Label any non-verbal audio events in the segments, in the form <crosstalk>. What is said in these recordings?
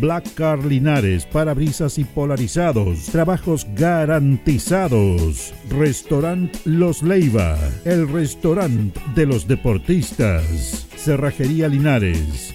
Black Car Linares, parabrisas y polarizados. Trabajos garantizados. Restaurant Los Leiva. El restaurante de los deportistas. Cerrajería Linares.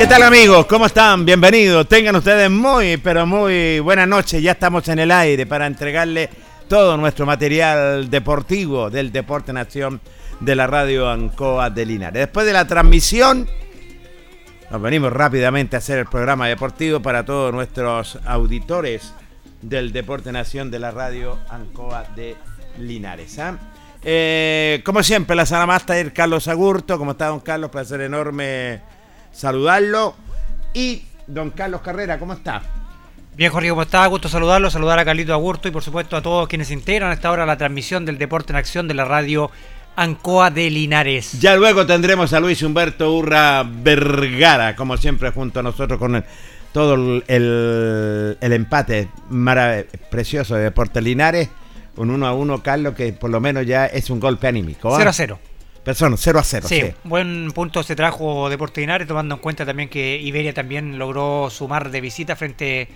¿Qué tal amigos? ¿Cómo están? Bienvenidos. Tengan ustedes muy, pero muy buenas noches. Ya estamos en el aire para entregarle todo nuestro material deportivo del Deporte Nación de la Radio Ancoa de Linares. Después de la transmisión, nos venimos rápidamente a hacer el programa deportivo para todos nuestros auditores del Deporte Nación de la Radio Ancoa de Linares. ¿ah? Eh, como siempre, la sala master Carlos Agurto. ¿Cómo está, don Carlos? Placer enorme saludarlo. Y don Carlos Carrera, ¿cómo está? Bien, Jorge, ¿cómo está? Gusto saludarlo, saludar a Carlito Agurto y por supuesto a todos quienes se integran a esta hora la transmisión del Deporte en Acción de la radio Ancoa de Linares. Ya luego tendremos a Luis Humberto Urra Vergara, como siempre, junto a nosotros con todo el, empate precioso de Deporte Linares. Un 1 a 1, Carlos, que por lo menos ya es un golpe anímico. 0 ¿ah? a 0. Persona, 0 a 0. Sí, buen punto se trajo Deportes Linares, tomando en cuenta también que Iberia también logró sumar de visita frente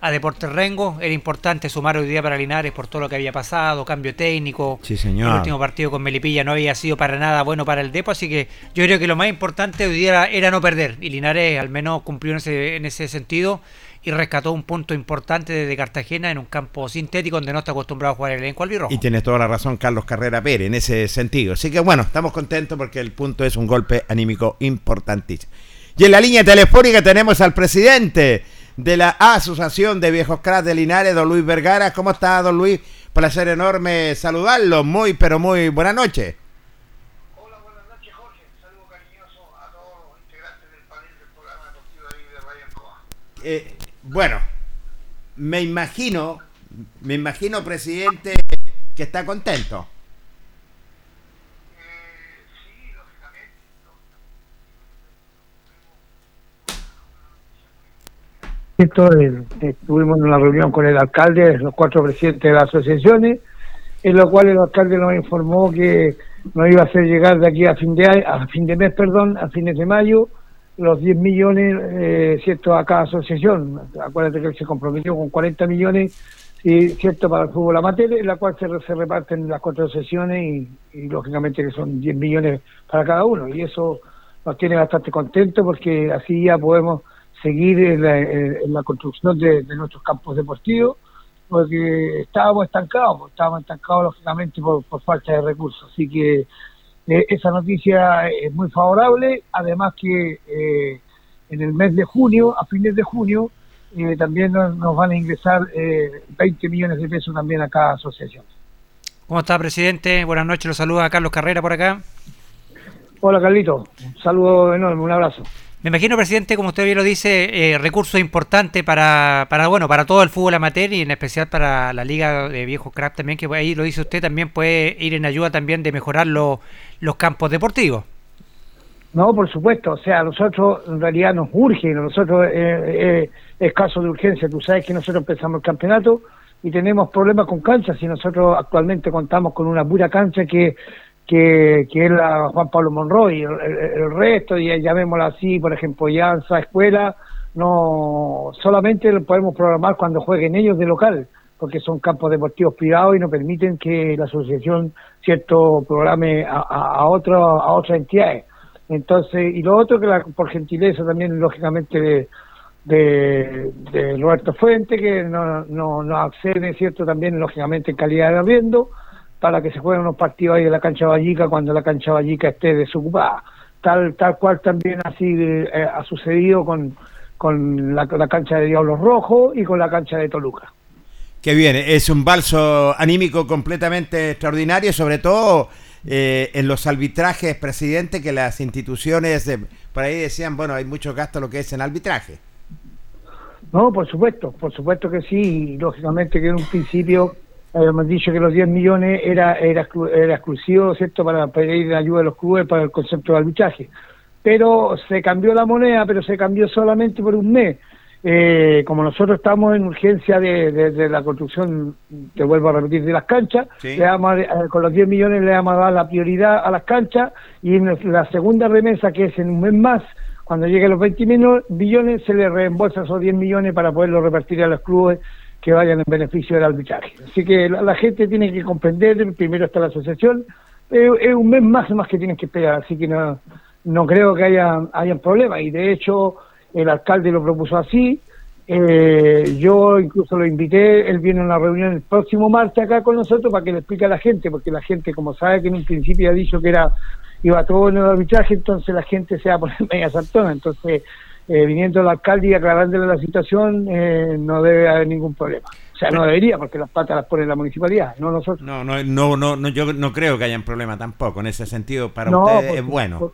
a Deportes Rengo. Era importante sumar hoy día para Linares por todo lo que había pasado, cambio técnico. Sí, señor. El último partido con Melipilla no había sido para nada bueno para el Depo, así que yo creo que lo más importante hoy día era, no perder. Y Linares al menos cumplió en ese, en ese sentido y rescató un punto importante desde Cartagena en un campo sintético donde no está acostumbrado a jugar el elenco albirrojo. Y tienes toda la razón Carlos Carrera Pérez en ese sentido. Así que bueno, estamos contentos porque el punto es un golpe anímico importantísimo. Y en la línea telefónica tenemos al presidente de la Asociación de Viejos Cracks de Linares, don Luis Vergara. ¿Cómo está, don Luis? Placer enorme saludarlo. Muy, pero muy buena noche. Hola, buenas noches, Jorge. Saludo cariñoso a todos los integrantes del panel del programa deportivo de Radio Coa. Eh, bueno, me imagino, me imagino, presidente, que está contento. Esto, eh, estuvimos en una reunión con el alcalde, los cuatro presidentes de las asociaciones, en lo cual el alcalde nos informó que nos iba a hacer llegar de aquí a fin de a fin de mes, perdón, a fines de mayo, los 10 millones, eh, cierto, a cada asociación. Acuérdate que él se comprometió con 40 millones, y, cierto, para el fútbol amateur, en la cual se, se reparten las cuatro sesiones y, lógicamente que son 10 millones para cada uno. Y eso nos tiene bastante contentos porque así ya podemos seguir en la, construcción de, nuestros campos deportivos porque estábamos estancados, estábamos estancados lógicamente por, por falta de recursos. Así que eh, esa noticia es muy favorable, además que eh, en el mes de junio, a fines de junio, eh, también nos, nos, van a ingresar 20 millones de pesos también a cada asociación. ¿Cómo está, presidente? Buenas noches, los saluda Carlos Carrera por acá. Hola, Carlito. Un saludo enorme, un abrazo. Me imagino, presidente, como usted bien lo dice, eh, recursos importantes para, para, bueno, para todo el fútbol amateur y en especial para la Liga de Viejos Craft también, que ahí lo dice usted, también puede ir en ayuda también de mejorar lo, los campos deportivos. No, por supuesto, o sea, a nosotros en realidad nos urge, nosotros eh, eh, es caso de urgencia, tú sabes que nosotros empezamos el campeonato y tenemos problemas con canchas y nosotros actualmente contamos con una pura cancha que que, es la Juan Pablo Monroy, el, el, resto, y llamémoslo así, por ejemplo, ya esa escuela, no solamente lo podemos programar cuando jueguen ellos de local, porque son campos deportivos privados y no permiten que la asociación cierto programe a, a, a, otro, a otras entidades. Entonces, y lo otro que la, por gentileza también, lógicamente, de, de, Roberto Fuente, que no, no accede, ¿cierto? También, lógicamente, en calidad de arriendo, para que se jueguen unos partidos ahí de la cancha Vallica cuando la cancha Vallica esté desocupada. Tal, tal cual también así eh, ha sucedido con, con la, la, cancha de Diablos Rojos y con la cancha de Toluca. Qué bien, es un balso anímico completamente extraordinario, sobre todo eh, en los arbitrajes, presidente, que las instituciones por ahí decían, bueno, hay mucho gasto lo que es en arbitraje. No, por supuesto, por supuesto que sí, y lógicamente que en un principio habíamos dicho que los 10 millones era, era, era exclusivo, ¿cierto?, para pedir ayuda de los clubes para el concepto de arbitraje. Pero se cambió la moneda, pero se cambió solamente por un mes. Eh, como nosotros estamos en urgencia de, de, de, la construcción, te vuelvo a repetir, de las canchas, sí. le vamos a, eh, con los 10 millones le vamos a dar la prioridad a las canchas y en la segunda remesa, que es en un mes más, cuando lleguen los 20 millones, se le reembolsa esos 10 millones para poderlo repartir a los clubes que vayan en beneficio del arbitraje. Así que la, gente tiene que comprender, primero está la asociación, es un mes más más que tienen que esperar, así que no, no creo que haya hayan problemas y de hecho el alcalde lo propuso así, eh, yo incluso lo invité, él viene a una reunión el próximo martes acá con nosotros para que le explique a la gente, porque la gente como sabe que en un principio ha dicho que era iba todo en el arbitraje, entonces la gente se va a poner <laughs> media saltona, entonces eh, viniendo el alcalde y aclarándole la situación, eh, no debe haber ningún problema. O sea, no debería, porque las patas las pone la municipalidad, no nosotros. No, no, no, no, no yo no creo que haya un problema tampoco. En ese sentido, para no, ustedes es bueno. Por,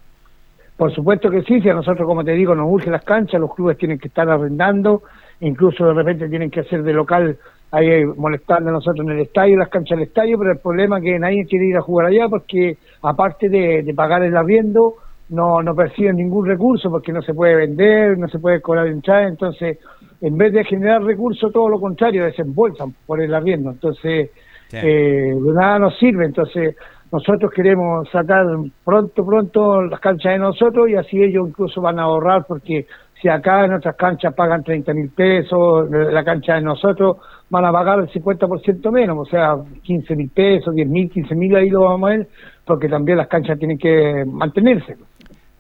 por, supuesto que sí, si a nosotros, como te digo, nos urge las canchas, los clubes tienen que estar arrendando, incluso de repente tienen que hacer de local ahí molestando a nosotros en el estadio, las canchas del estadio, pero el problema es que nadie quiere ir a jugar allá porque, aparte de, de pagar el arriendo, no, no perciben ningún recurso porque no se puede vender, no se puede cobrar entrada, entonces en vez de generar recursos, todo lo contrario, desembolsan por el arriendo, entonces sí. eh, de nada nos sirve, entonces nosotros queremos sacar pronto, pronto las canchas de nosotros y así ellos incluso van a ahorrar porque si acá en otras canchas pagan 30 mil pesos, la cancha de nosotros van a pagar el 50% menos, o sea, 15 mil pesos, 10 mil, 15 mil, ahí lo vamos a ver, porque también las canchas tienen que mantenerse.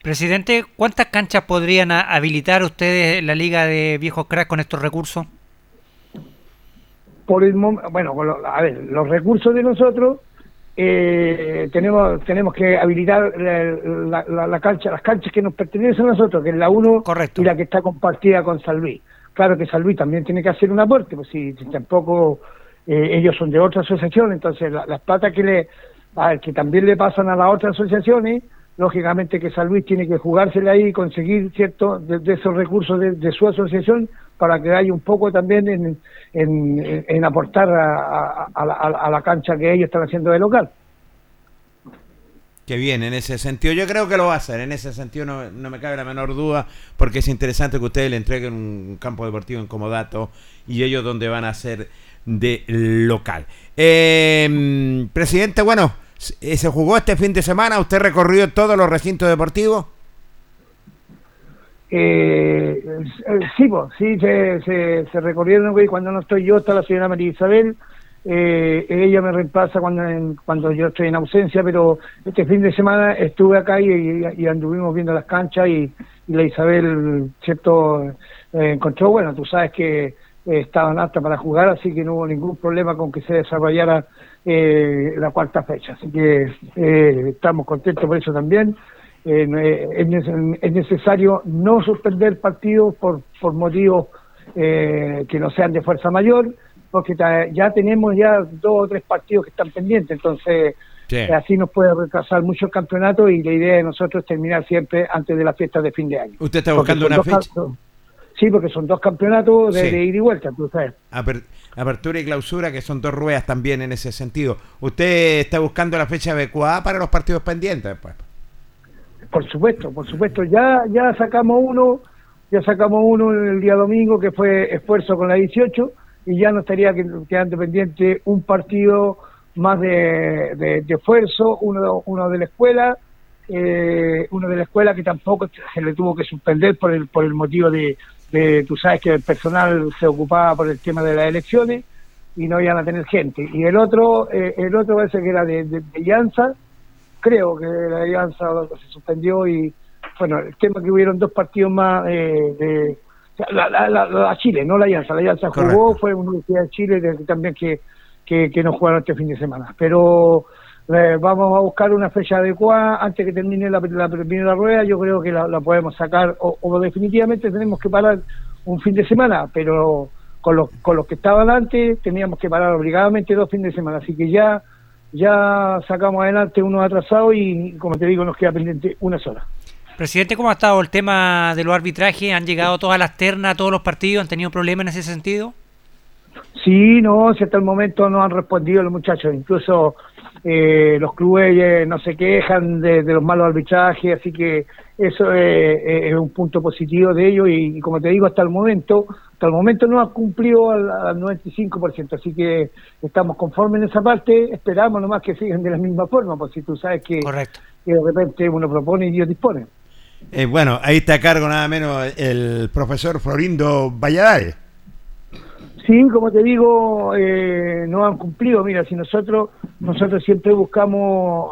Presidente, ¿cuántas canchas podrían habilitar ustedes en la Liga de Viejos Cracks con estos recursos? Por el bueno, a ver, los recursos de nosotros eh, tenemos tenemos que habilitar la, la, la, cancha, las canchas que nos pertenecen a nosotros, que es la 1 y la que está compartida con San Luis. Claro que San Luis también tiene que hacer un aporte, pues si, si tampoco eh, ellos son de otra asociación, entonces la, las plata que le a ver, que también le pasan a las otras asociaciones lógicamente que San Luis tiene que jugársela ahí y conseguir cierto de, esos recursos de, su asociación para que haya un poco también en, en, aportar a, a, la, a, la, cancha que ellos están haciendo de local. Que bien, en ese sentido, yo creo que lo va a hacer, en ese sentido no, no me cabe la menor duda, porque es interesante que ustedes le entreguen un campo deportivo en comodato y ellos donde van a hacer de local. Eh, presidente, bueno, se jugó este fin de semana, usted recorrió todos los recintos deportivos. Eh, sí, sí, se, se, recorrieron, cuando no estoy yo está la señora María Isabel, eh, ella me reemplaza cuando, cuando yo estoy en ausencia, pero este fin de semana estuve acá y, anduvimos viendo las canchas y, la Isabel, ¿cierto? Eh, encontró, bueno, tú sabes que estaban aptas para jugar, así que no hubo ningún problema con que se desarrollara eh, la cuarta fecha. Así que eh, estamos contentos por eso también. Eh, es, necesario no suspender partidos por, por motivos que no sean de fuerza mayor porque ya tenemos ya dos o tres partidos que están pendientes, entonces así nos puede retrasar mucho el campeonato y la idea de nosotros es terminar siempre antes de las fiestas de fin de año. ¿Usted está buscando una fecha? Sí, porque son dos campeonatos de, ida y vuelta, tú sabes. apertura y clausura, que son dos ruedas también en ese sentido. ¿Usted está buscando la fecha adecuada para los partidos pendientes? Pues? Por supuesto, por supuesto. Ya, ya sacamos uno, ya sacamos uno el día domingo, que fue esfuerzo con la 18 y ya no estaría quedando pendiente un partido más de, esfuerzo, uno, uno de la escuela, eh, uno de la escuela que tampoco se le tuvo que suspender por el, por el motivo de, tú sabes que el personal se ocupaba por el tema de las elecciones y no iban a tener gente. Y el otro, eh, el otro parece que era de, de, creo que la Alianza se suspendió y bueno, el tema que hubieron dos partidos más eh, de la, la, la, Chile, no la Alianza. La Alianza jugó, fue una Universidad de Chile también que, que, que no jugaron este fin de semana. Pero eh, vamos a buscar una fecha adecuada antes que termine la, la primera rueda. Yo creo que la, podemos sacar, o, definitivamente tenemos que parar un fin de semana, pero con los, con los que estaban antes teníamos que parar obligadamente dos fines de semana. Así que ya, ya sacamos adelante uno atrasado y, como te digo, nos queda pendiente una sola. Presidente, ¿cómo ha estado el tema de los arbitrajes? ¿Han llegado todas las ternas, todos los partidos? ¿Han tenido problemas en ese sentido? Sí, no, si hasta el momento no han respondido los muchachos. Incluso eh, los clubes eh, no se quejan de, los malos arbitrajes, así que eso es, un punto positivo de ellos y, como te digo, hasta el momento, hasta el momento no ha cumplido al, 95%, así que estamos conformes en esa parte, esperamos nomás que sigan de la misma forma, por si tú sabes que, que de repente uno propone y Dios dispone. Eh, bueno, ahí está a cargo nada menos el profesor Florindo Valladares. Sí, como te digo, eh, no han cumplido. Mira, si nosotros nosotros siempre buscamos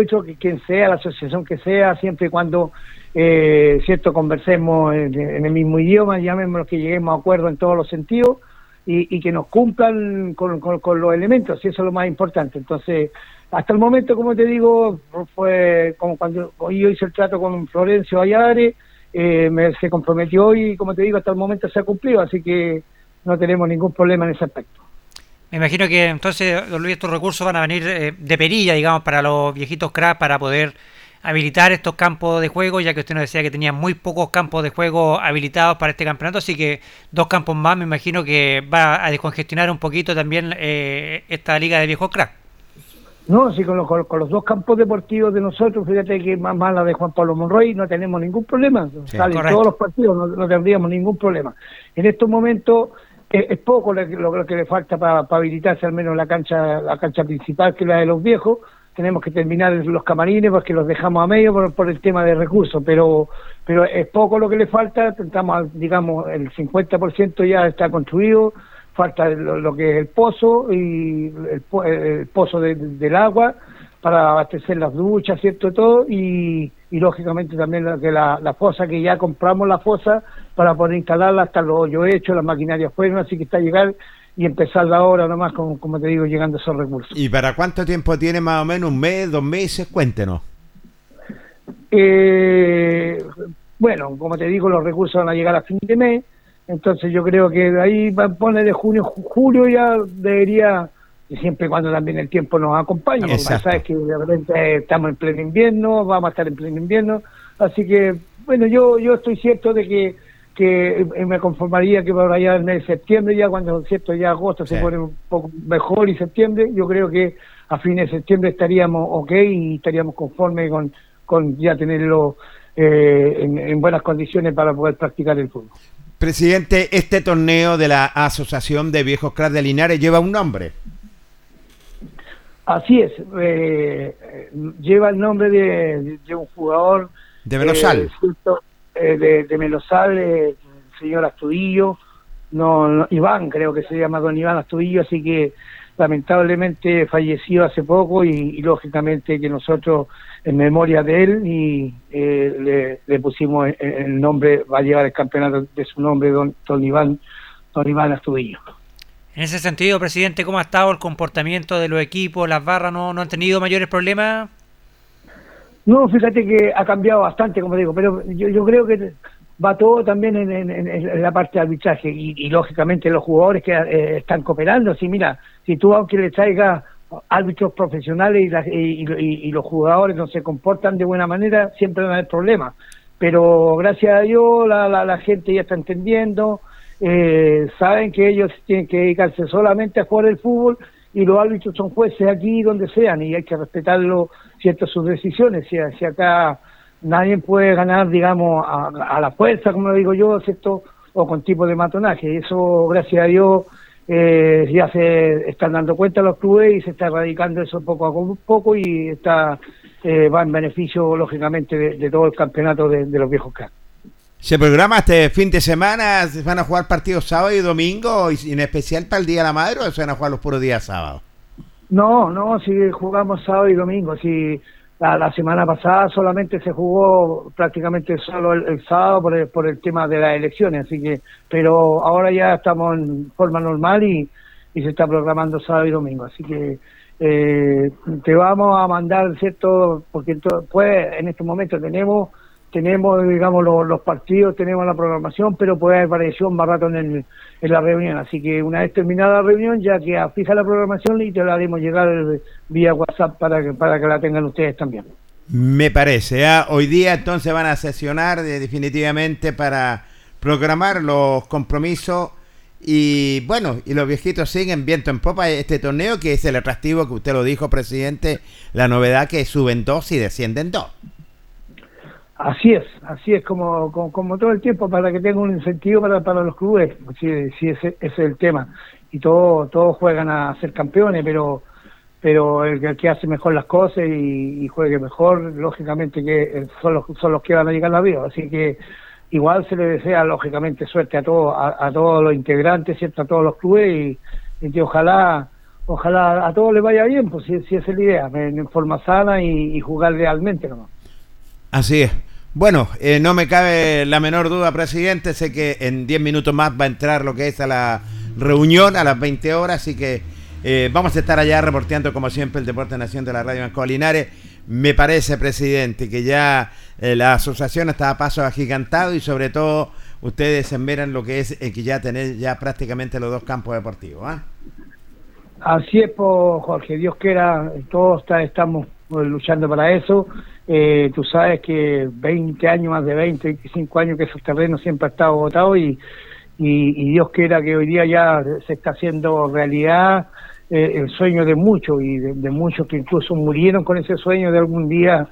hecho que quien sea, la asociación que sea, siempre cuando eh, cierto conversemos en, el mismo idioma, llamémoslo que lleguemos a acuerdo en todos los sentidos y, que nos cumplan con, los elementos, y eso es lo más importante. Entonces, hasta el momento, como te digo, fue como cuando yo hice el trato con Florencio Ayare, eh, me, se comprometió y, como te digo, hasta el momento se ha cumplido, así que no tenemos ningún problema en ese aspecto. Me imagino que entonces, don Luis, estos recursos van a venir eh, de perilla, digamos, para los viejitos cracks, para poder habilitar estos campos de juego, ya que usted nos decía que tenía muy pocos campos de juego habilitados para este campeonato, así que dos campos más me imagino que va a descongestionar un poquito también eh, esta liga de viejos cracks. No, sí, con los, con los dos campos deportivos de nosotros, fíjate que más mala de Juan Pablo Monroy, no tenemos ningún problema. Salen todos los partidos, no, tendríamos ningún problema. En estos momentos es poco lo, que le falta para habilitarse al menos la cancha la cancha principal, que es la de los viejos. Tenemos que terminar los camarines porque los dejamos a medio por, por el tema de recursos, pero pero es poco lo que le falta. Estamos, digamos, el 50% ya está construido falta lo, que es el pozo y el, pozo del agua para abastecer las duchas, ¿cierto? Todo, y, lógicamente también la, que la, fosa, que ya compramos la fosa para poder instalarla hasta los hoyos hechos, las maquinarias fueron, así que está a llegar y empezar la obra nomás, como, como te digo, llegando a esos recursos. ¿Y para cuánto tiempo tiene más o menos? ¿Un mes, dos meses? Cuéntenos. Eh, bueno, como te digo, los recursos van a llegar a fin de mes entonces yo creo que de ahí poner de junio, julio ya debería, siempre y cuando también el tiempo nos acompañe, porque sabes que de repente estamos en pleno invierno, vamos a estar en pleno invierno, así que bueno, yo yo estoy cierto de que que me conformaría que para allá en mes de septiembre ya cuando cierto ya agosto se pone un poco mejor y septiembre yo creo que a fines de septiembre estaríamos ok y estaríamos conformes con, con ya tenerlo eh, en, en buenas condiciones para poder practicar el fútbol. Presidente, este torneo de la Asociación de Viejos Cracks de Linares lleva un nombre. Así es, eh, lleva el nombre de, un jugador de Melosal, eh, de, de, Melosal, el señor Astudillo, no, Iván creo que se llama don Iván Astudillo, así que lamentablemente falleció hace poco y, lógicamente que nosotros en memoria de él y eh, le, pusimos el, nombre, va a llevar el campeonato de su nombre, don, don Iván, don Iván Astudillo. En ese sentido, presidente, ¿cómo ha estado el comportamiento de los equipos? ¿Las barras no, no han tenido mayores problemas? No, fíjate que ha cambiado bastante, como digo, pero yo, creo que va todo también en, la parte de arbitraje y, lógicamente los jugadores que eh, están cooperando. Si mira, si tú aunque le traigas árbitros profesionales y, los jugadores no se comportan de buena manera, siempre van a haber problemas. Pero gracias a Dios la, la, gente ya está entendiendo, eh, saben que ellos tienen que dedicarse solamente a jugar el fútbol y los árbitros son jueces aquí donde sean y hay que respetarlo ciertas sus decisiones. Si, acá nadie puede ganar, digamos, a, la fuerza, como lo digo yo, ¿cierto? O con tipo de matonaje. Eso, gracias a Dios, eh, ya se están dando cuenta los clubes y se está erradicando eso poco a poco y está eh, va en beneficio, lógicamente, de, todo el campeonato de, los viejos cracks. ¿Se programa este fin de semana? ¿Van a jugar partidos sábado y domingo, y en especial para el Día de la Madre, o se van a jugar los puros días sábado? No, no, si jugamos sábado y domingo, si la, semana pasada solamente se jugó prácticamente solo el, sábado por el, por el tema de las elecciones, así que, pero ahora ya estamos en forma normal y, y se está programando sábado y domingo, así que eh, te vamos a mandar, ¿cierto? Porque pues en este momento tenemos tenemos, digamos, los, partidos, tenemos la programación, pero puede haber variación más rato en, la reunión. Así que una vez terminada la reunión, ya que fija la programación y te la haremos llegar vía WhatsApp para que, para que la tengan ustedes también. Me parece. ¿ah? Hoy día entonces van a sesionar definitivamente para programar los compromisos y bueno, y los viejitos siguen viento en popa este torneo que es el atractivo que usted lo dijo, presidente, la novedad que suben dos y descienden dos. Así es, así es como, como, todo el tiempo para que tenga un incentivo para, para los clubes, si, si ese, es el tema. Y todos todos juegan a ser campeones, pero pero el, que hace mejor las cosas y, juegue mejor, lógicamente que eh, son los, son los que van a llegar la vida. Así que igual se le desea lógicamente suerte a todos a, todos los integrantes, ¿cierto? a todos los clubes y, que ojalá ojalá a todos les vaya bien, pues si, si esa es la idea, en, forma sana y, y jugar realmente nomás. Así es. Bueno, eh, no me cabe la menor duda, presidente. Sé que en 10 minutos más va a entrar lo que es a la reunión a las 20 horas, así que eh, vamos a estar allá reporteando, como siempre, el Deporte Nación de la Radio Banco Linares. Me parece, presidente, que ya eh, la asociación está a paso agigantado y sobre todo ustedes enveran lo que es que ya tener ya prácticamente los dos campos deportivos. ¿ah? Así es, Jorge. Dios quiera, todos estamos luchando para eso. Eh, tú sabes que 20 años, más de 20, 25 años que esos terrenos siempre han estado votados y, y, Dios quiera que hoy día ya se está haciendo realidad eh, el sueño de muchos y de, muchos que incluso murieron con ese sueño de algún día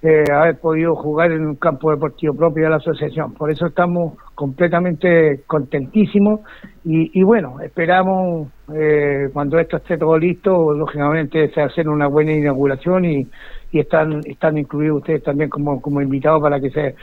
eh, haber podido jugar en un campo deportivo propio de la asociación. Por eso estamos completamente contentísimos y, y bueno, esperamos eh, cuando esto esté todo listo, lógicamente hacer una buena inauguración y, y están están incluidos ustedes también como, como invitados para que se,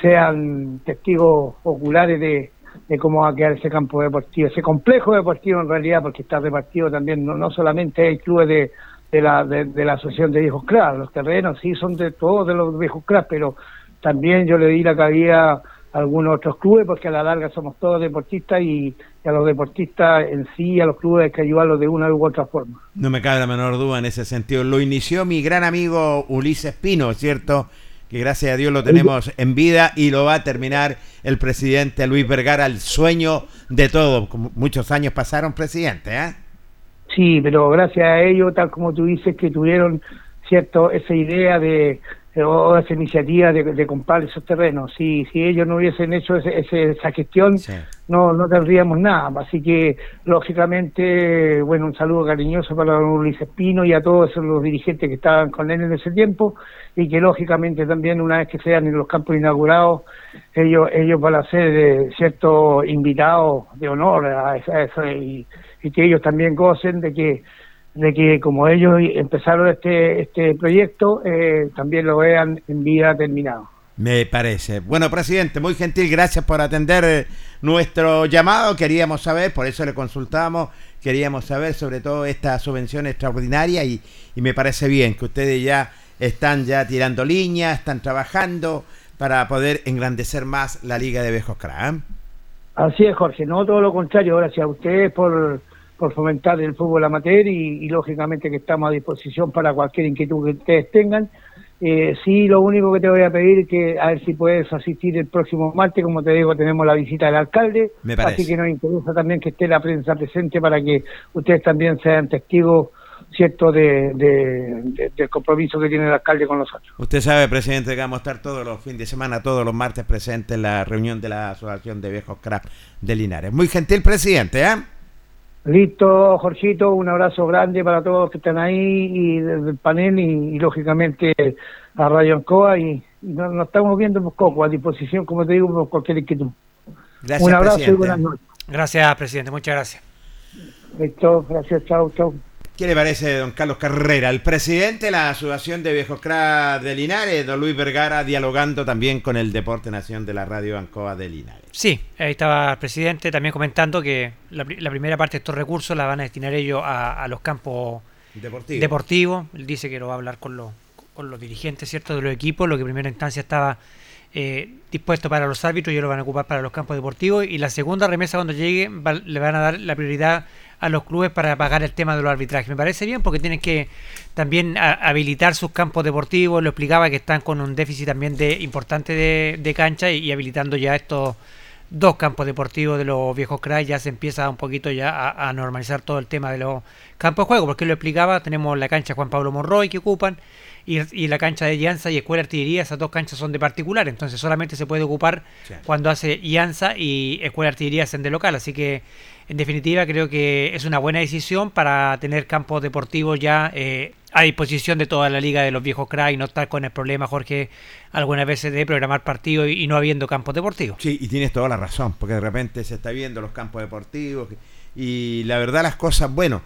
sean testigos oculares de, de cómo va a quedar ese campo deportivo, ese complejo deportivo en realidad, porque está repartido también, no, no solamente hay clubes de, de, la, de, la Asociación de Viejos Cracks, los terrenos sí son de todos de los viejos Cracks, pero también yo le di la cabida a algunos otros clubes, porque a la larga somos todos deportistas y, a los deportistas en sí, a los clubes hay que ayudarlos de una u otra forma. No me cabe la menor duda en ese sentido. Lo inició mi gran amigo Ulises Pino, ¿cierto? Que gracias a Dios lo tenemos en vida y lo va a terminar el presidente Luis Vergara, el sueño de todo. Muchos años pasaron, presidente, ¿eh? Sí, pero gracias a ellos, tal como tú dices, que tuvieron cierto esa idea de o esa iniciativa de, comprar esos terrenos. Si, si ellos no hubiesen hecho esa gestión, no, no tendríamos nada. Así que, lógicamente, bueno, un saludo cariñoso para don Luis Espino y a todos los dirigentes que estaban con él en ese tiempo y que, lógicamente, también una vez que sean en los campos inaugurados, ellos ellos van a ser eh, ciertos invitados de honor a eso y, que ellos también gocen de que de que como ellos empezaron este este proyecto eh, también lo vean en vida terminado. Me parece. Bueno, presidente, muy gentil, gracias por atender eh, nuestro llamado. Queríamos saber, por eso le consultamos, queríamos saber sobre todo esta subvención extraordinaria y, me parece bien que ustedes ya están ya tirando líneas, están trabajando para poder engrandecer más la Liga de Viejos Cram. Así es, Jorge, no todo lo contrario, gracias a ustedes por, por fomentar el fútbol amateur y, y lógicamente que estamos a disposición para cualquier inquietud que ustedes tengan eh, sí, lo único que te voy a pedir es que a ver si puedes asistir el próximo martes, como te digo, tenemos la visita del alcalde, así que nos interesa también que esté la prensa presente para que ustedes también sean testigos cierto de, del compromiso que tiene el alcalde con nosotros. Usted sabe, presidente, que vamos a estar todos los fines de semana, todos los martes presentes en la reunión de la Asociación de Viejos Craft de Linares. Muy gentil presidente, ¿eh? Listo, Jorgito, un abrazo grande para todos los que están ahí y desde el panel y, lógicamente a Radio Ancoa y, nos, estamos viendo por Coco a disposición, como te digo, por cualquier inquietud. Gracias, un abrazo y buenas noches. Gracias, presidente, muchas gracias. Listo, gracias, chao, chao. ¿Qué le parece, don Carlos Carrera? El presidente de la Asociación de Viejos Crack de Linares, don Luis Vergara, dialogando también con el Deporte Nación de la Radio Ancoa de Linares. Sí, ahí estaba el presidente también comentando que la, primera parte de estos recursos la van a destinar ellos a, los campos deportivos. Él dice que lo va a hablar con los, con los dirigentes cierto de los equipos, lo que en primera instancia estaba eh, dispuesto para los árbitros ellos lo van a ocupar para los campos deportivos. Y la segunda remesa cuando llegue le van a dar la prioridad a los clubes para pagar el tema de los arbitrajes. Me parece bien porque tienen que también habilitar sus campos deportivos. Lo explicaba que están con un déficit también de importante de, cancha y, habilitando ya estos dos campos deportivos de los viejos cracks ya se empieza un poquito ya a, normalizar todo el tema de los campos de juego porque lo explicaba tenemos la cancha Juan Pablo Monroy que ocupan y, la cancha de Llanza y Escuela Artillería, esas dos canchas son de particular, entonces solamente se puede ocupar cuando hace Llanza y Escuela Artillería hacen de local, así que en definitiva creo que es una buena decisión para tener campos deportivos ya eh, a disposición de toda la liga de los viejos crack y no estar con el problema, Jorge, algunas veces de programar partidos y, no habiendo campos deportivos. Sí, y tienes toda la razón, porque de repente se está viendo los campos deportivos y la verdad las cosas, bueno,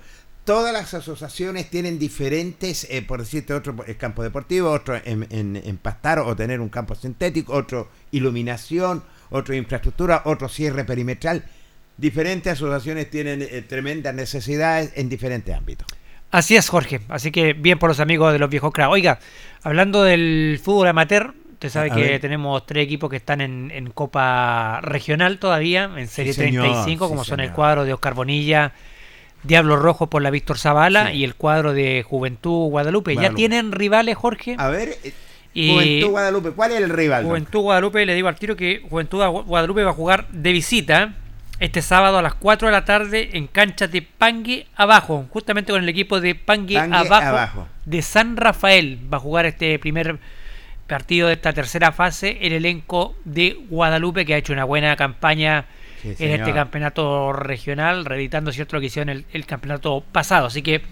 todas las asociaciones tienen diferentes, eh, por decirte, otro campo deportivo, otro en, en, pastar o tener un campo sintético, otro iluminación, otro infraestructura, otro cierre perimetral. Diferentes asociaciones tienen eh, tremendas necesidades en diferentes ámbitos. Así es, Jorge. Así que bien por los amigos de los viejos cracks. Oiga, hablando del fútbol amateur, usted sabe que tenemos tres equipos que están en, Copa Regional todavía, en Serie 35, como son el cuadro de Oscar Bonilla, Diablo Rojo por la Víctor Zavala y el cuadro de Juventud Guadalupe. ¿Ya tienen rivales, Jorge? A ver, eh, Juventud Guadalupe, ¿cuál es el rival? Juventud Guadalupe, le digo al tiro que Juventud Guadalupe va a jugar de visita este sábado a las 4 de la tarde en cancha de Pangue Abajo, justamente con el equipo de Pangue, abajo, de San Rafael. Va a jugar este primer partido de esta tercera fase el elenco de Guadalupe que ha hecho una buena campaña en este campeonato regional, reeditando cierto lo que hicieron el, el campeonato pasado. Así que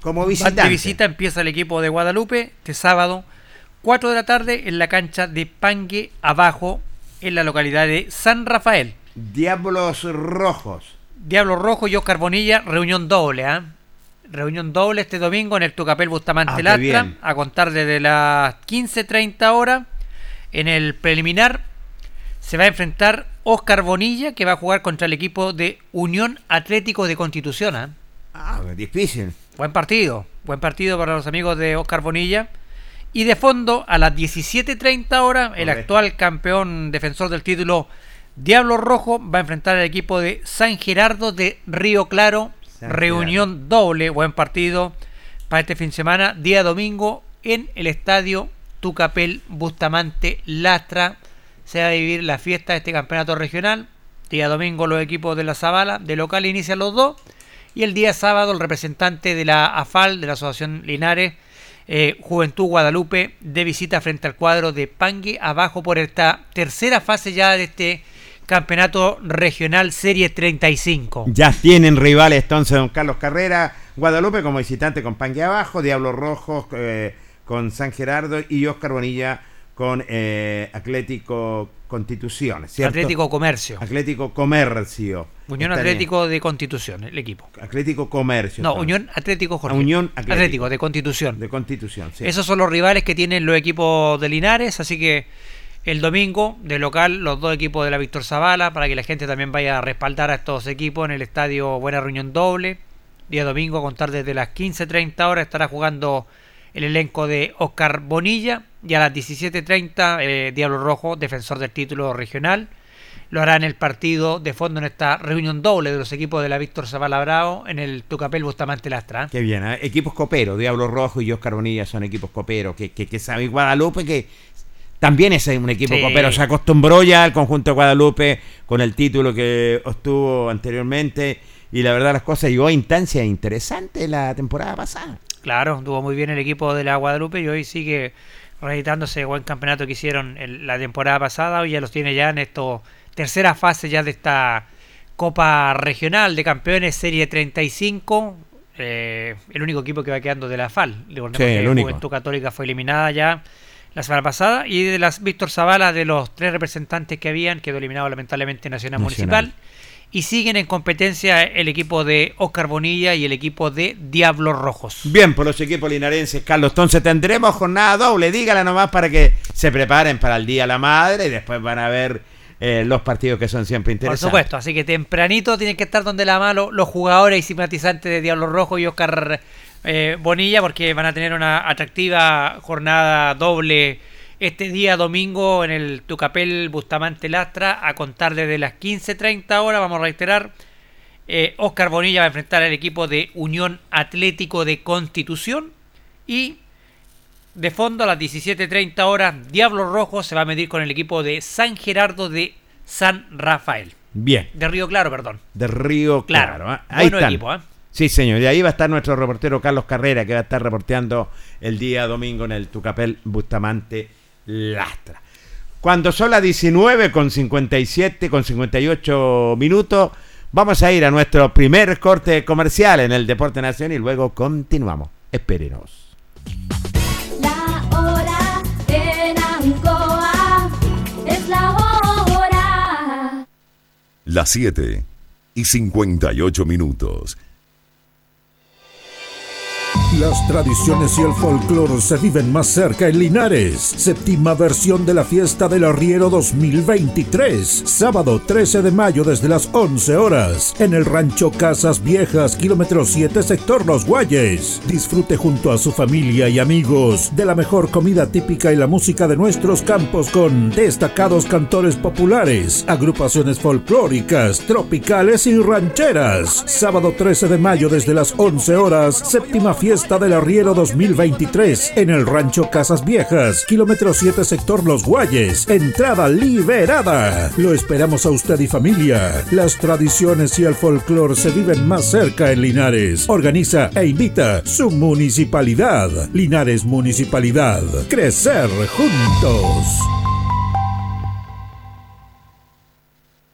como visitante. de visita empieza el equipo de Guadalupe este sábado, 4 de la tarde en la cancha de Pangue Abajo, en la localidad de San Rafael. Diablos Rojos. Diablos Rojos y Oscar Bonilla, reunión doble, ¿ah? Reunión doble este domingo en el Tucapel Bustamante ah, Lastra, a contar desde las 15.30 horas. En el preliminar se va a enfrentar Oscar Bonilla, que va a jugar contra el equipo de Unión Atlético de Constitución. ¿eh? Ah, difícil. Buen partido, buen partido para los amigos de Oscar Bonilla. Y de fondo, a las 17.30 horas, el actual campeón defensor del título, Diablo Rojo, va a enfrentar al equipo de San Gerardo de Río Claro. reunión doble, buen partido para este fin de semana, día domingo, en el estadio Tucapel Bustamante Lastra se va a vivir la fiesta de este campeonato regional. Día domingo los equipos de la Zabala de local inician los dos. Y el día sábado el representante de la AFAL, de la Asociación Linares, eh, Juventud Guadalupe, de visita frente al cuadro de Pangue, abajo por esta tercera fase ya de este Campeonato Regional Serie 35. Ya tienen rivales entonces don Carlos Carrera, Guadalupe como visitante con Pangue Abajo, Diablos Rojos eh, con San Gerardo y Oscar Bonilla con eh, Atlético Constitución, Atlético Comercio. Atlético Comercio. Unión Atlético de Constitución, el equipo. Atlético Comercio. No, Unión Atlético Jorge. Unión Atlético. de Constitución. De Constitución, sí. Esos son los rivales que tienen los equipos de Linares, así que el domingo de local los dos equipos de la Víctor Zavala para que la gente también vaya a respaldar a estos equipos en el estadio Buena Reunión Doble. Día domingo a contar desde las 15.30 horas estará jugando el elenco de Oscar Bonilla y a las 17.30 eh, Diablo Rojo, defensor del título regional. Lo hará en el partido de fondo en esta reunión doble de los equipos de la Víctor Zavala Bravo en el Tucapel Bustamante Lastra. Qué bien, ¿eh? equipos coperos, Diablo Rojo y Oscar Bonilla son equipos coperos, que, que, que sabe Guadalupe que también es un equipo copero, se acostumbró ya al conjunto de Guadalupe con el título que obtuvo anteriormente y la verdad las cosas llegó a instancias interesantes la temporada pasada. Claro, tuvo muy bien el equipo de la Guadalupe y hoy sigue reeditándose el buen campeonato que hicieron la temporada pasada. Hoy ya los tiene ya en esta tercera fase ya de esta Copa Regional de Campeones Serie 35. Eh, el único equipo que va quedando de la FAL. Sí, el único. Juventud Católica fue eliminada ya la semana pasada. Y de las Víctor Zavala, de los tres representantes que habían, quedó eliminado lamentablemente Nacional. Municipal y siguen en competencia el equipo de Oscar Bonilla y el equipo de Diablos Rojos. Bien, por los equipos linarenses, Carlos. Entonces tendremos jornada doble, dígala nomás para que se preparen para el Día de la Madre y después van a ver eh, los partidos que son siempre interesantes. Por supuesto, así que tempranito tienen que estar donde la mano los jugadores y simpatizantes de Diablos Rojos y Oscar eh, Bonilla porque van a tener una atractiva jornada doble este día domingo en el Tucapel Bustamante Lastra a contar desde las 15.30 horas, vamos a reiterar, eh, Oscar Bonilla va a enfrentar al equipo de Unión Atlético de Constitución y de fondo a las 17.30 horas Diablo Rojo se va a medir con el equipo de San Gerardo de San Rafael. Bien. De Río Claro, perdón. De Río Claro. claro ¿eh? Ahí equipo, ¿eh? Sí, señor. Y ahí va a estar nuestro reportero Carlos Carrera, que va a estar reporteando el día domingo en el Tucapel Bustamante lastra. Cuando son las 19 con 57, con 58 minutos, vamos a ir a nuestro primer corte comercial en el Deporte Nacional y luego continuamos. Espérenos. La hora en Ancoa es la hora. Las 7 y 58 minutos. Las tradiciones y el folclore se viven más cerca en Linares. Séptima versión de la fiesta del arriero 2023. Sábado 13 de mayo desde las 11 horas. En el rancho Casas Viejas, kilómetro 7, sector Los Guayes. Disfrute junto a su familia y amigos de la mejor comida típica y la música de nuestros campos con destacados cantores populares, agrupaciones folclóricas, tropicales y rancheras. Sábado 13 de mayo desde las 11 horas. Séptima fiesta del arriero 2023 en el rancho Casas Viejas, kilómetro 7 sector Los Guayes, entrada liberada. Lo esperamos a usted y familia. Las tradiciones y el folclore se viven más cerca en Linares. Organiza e invita su municipalidad. Linares Municipalidad. Crecer juntos.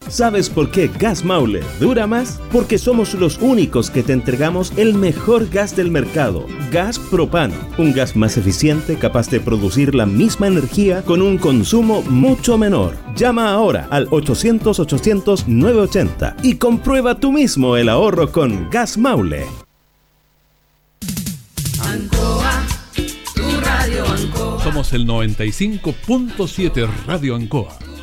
¿Sabes por qué Gas Maule dura más? Porque somos los únicos que te entregamos el mejor gas del mercado, gas propano, un gas más eficiente capaz de producir la misma energía con un consumo mucho menor. Llama ahora al 800-800-980 y comprueba tú mismo el ahorro con Gas Maule. Ancoa, tu radio Ancoa. Somos el 95.7 Radio Ancoa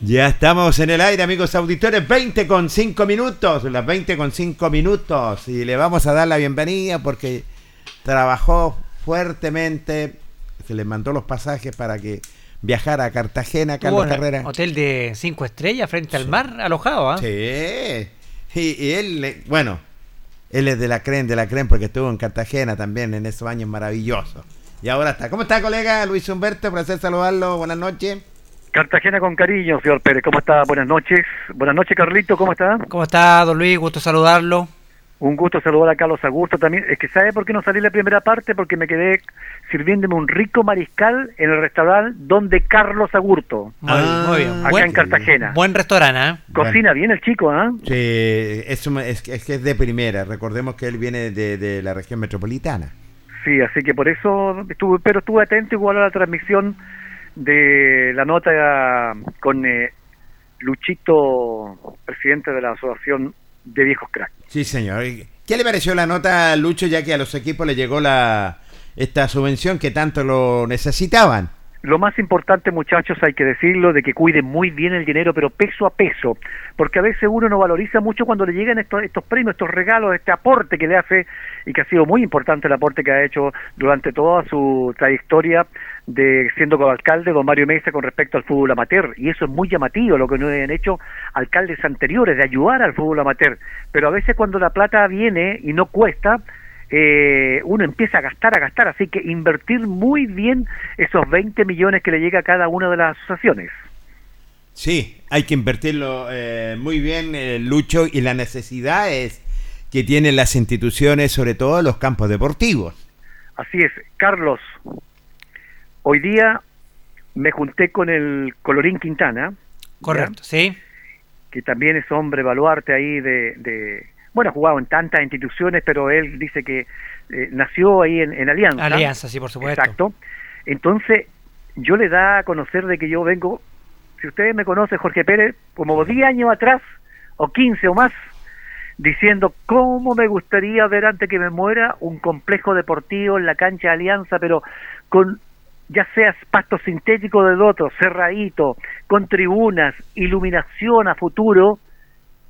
Ya estamos en el aire, amigos auditores, 20 con 5 minutos, las 20 con 5 minutos, y le vamos a dar la bienvenida porque trabajó fuertemente, se le mandó los pasajes para que viajara a Cartagena, Carlos un Carrera. Hotel de cinco estrellas frente al mar, alojado, ¿ah? Sí, y, y él, bueno, él es de la CREN, de la CREN, porque estuvo en Cartagena también en esos años maravillosos. Y ahora está. ¿Cómo está, colega Luis Humberto? Placer saludarlo. Buenas noches. Cartagena con cariño, señor Pérez. ¿Cómo está? Buenas noches. Buenas noches, Carlito. ¿Cómo está? ¿Cómo está, don Luis? Gusto saludarlo. Un gusto saludar a Carlos Augusto también. Es que ¿sabe por qué no salí la primera parte? Porque me quedé sirviéndome un rico mariscal en el restaurante donde Carlos Agurto, Muy, muy bien. acá Buen, en Cartagena. buen restaurante, ¿ah? Cocina bien el chico, ¿ah? Sí, es, un- es, que- es que es de primera. Recordemos que él viene de, de la región metropolitana. Sí, así que por eso estuve, pero estuve atento igual a la transmisión de la nota con eh, Luchito, presidente de la Asociación de Viejos Cracks. Sí, señor. ¿Y ¿Qué le pareció la nota, Lucho, ya que a los equipos le llegó la esta subvención que tanto lo necesitaban? Lo más importante, muchachos, hay que decirlo, de que cuiden muy bien el dinero, pero peso a peso, porque a veces uno no valoriza mucho cuando le llegan estos, estos premios, estos regalos, este aporte que le hace, y que ha sido muy importante el aporte que ha hecho durante toda su trayectoria de siendo alcalde don Mario Mesa con respecto al fútbol amateur, y eso es muy llamativo, lo que no han hecho alcaldes anteriores, de ayudar al fútbol amateur, pero a veces cuando la plata viene y no cuesta, eh, uno empieza a gastar, a gastar, así que invertir muy bien esos 20 millones que le llega a cada una de las asociaciones. Sí, hay que invertirlo eh, muy bien, eh, Lucho, y la necesidad es que tienen las instituciones, sobre todo los campos deportivos. Así es, Carlos, hoy día me junté con el Colorín Quintana, Correcto, sí. que también es hombre baluarte ahí de, de- bueno, ha jugado en tantas instituciones, pero él dice que eh, nació ahí en, en Alianza. Alianza, sí, por supuesto. Exacto. Entonces, yo le da a conocer de que yo vengo, si ustedes me conocen, Jorge Pérez, como 10 años atrás, o 15 o más, diciendo cómo me gustaría ver antes que me muera un complejo deportivo en la cancha de Alianza, pero con ya sea pasto sintético de doto, cerradito, con tribunas, iluminación a futuro,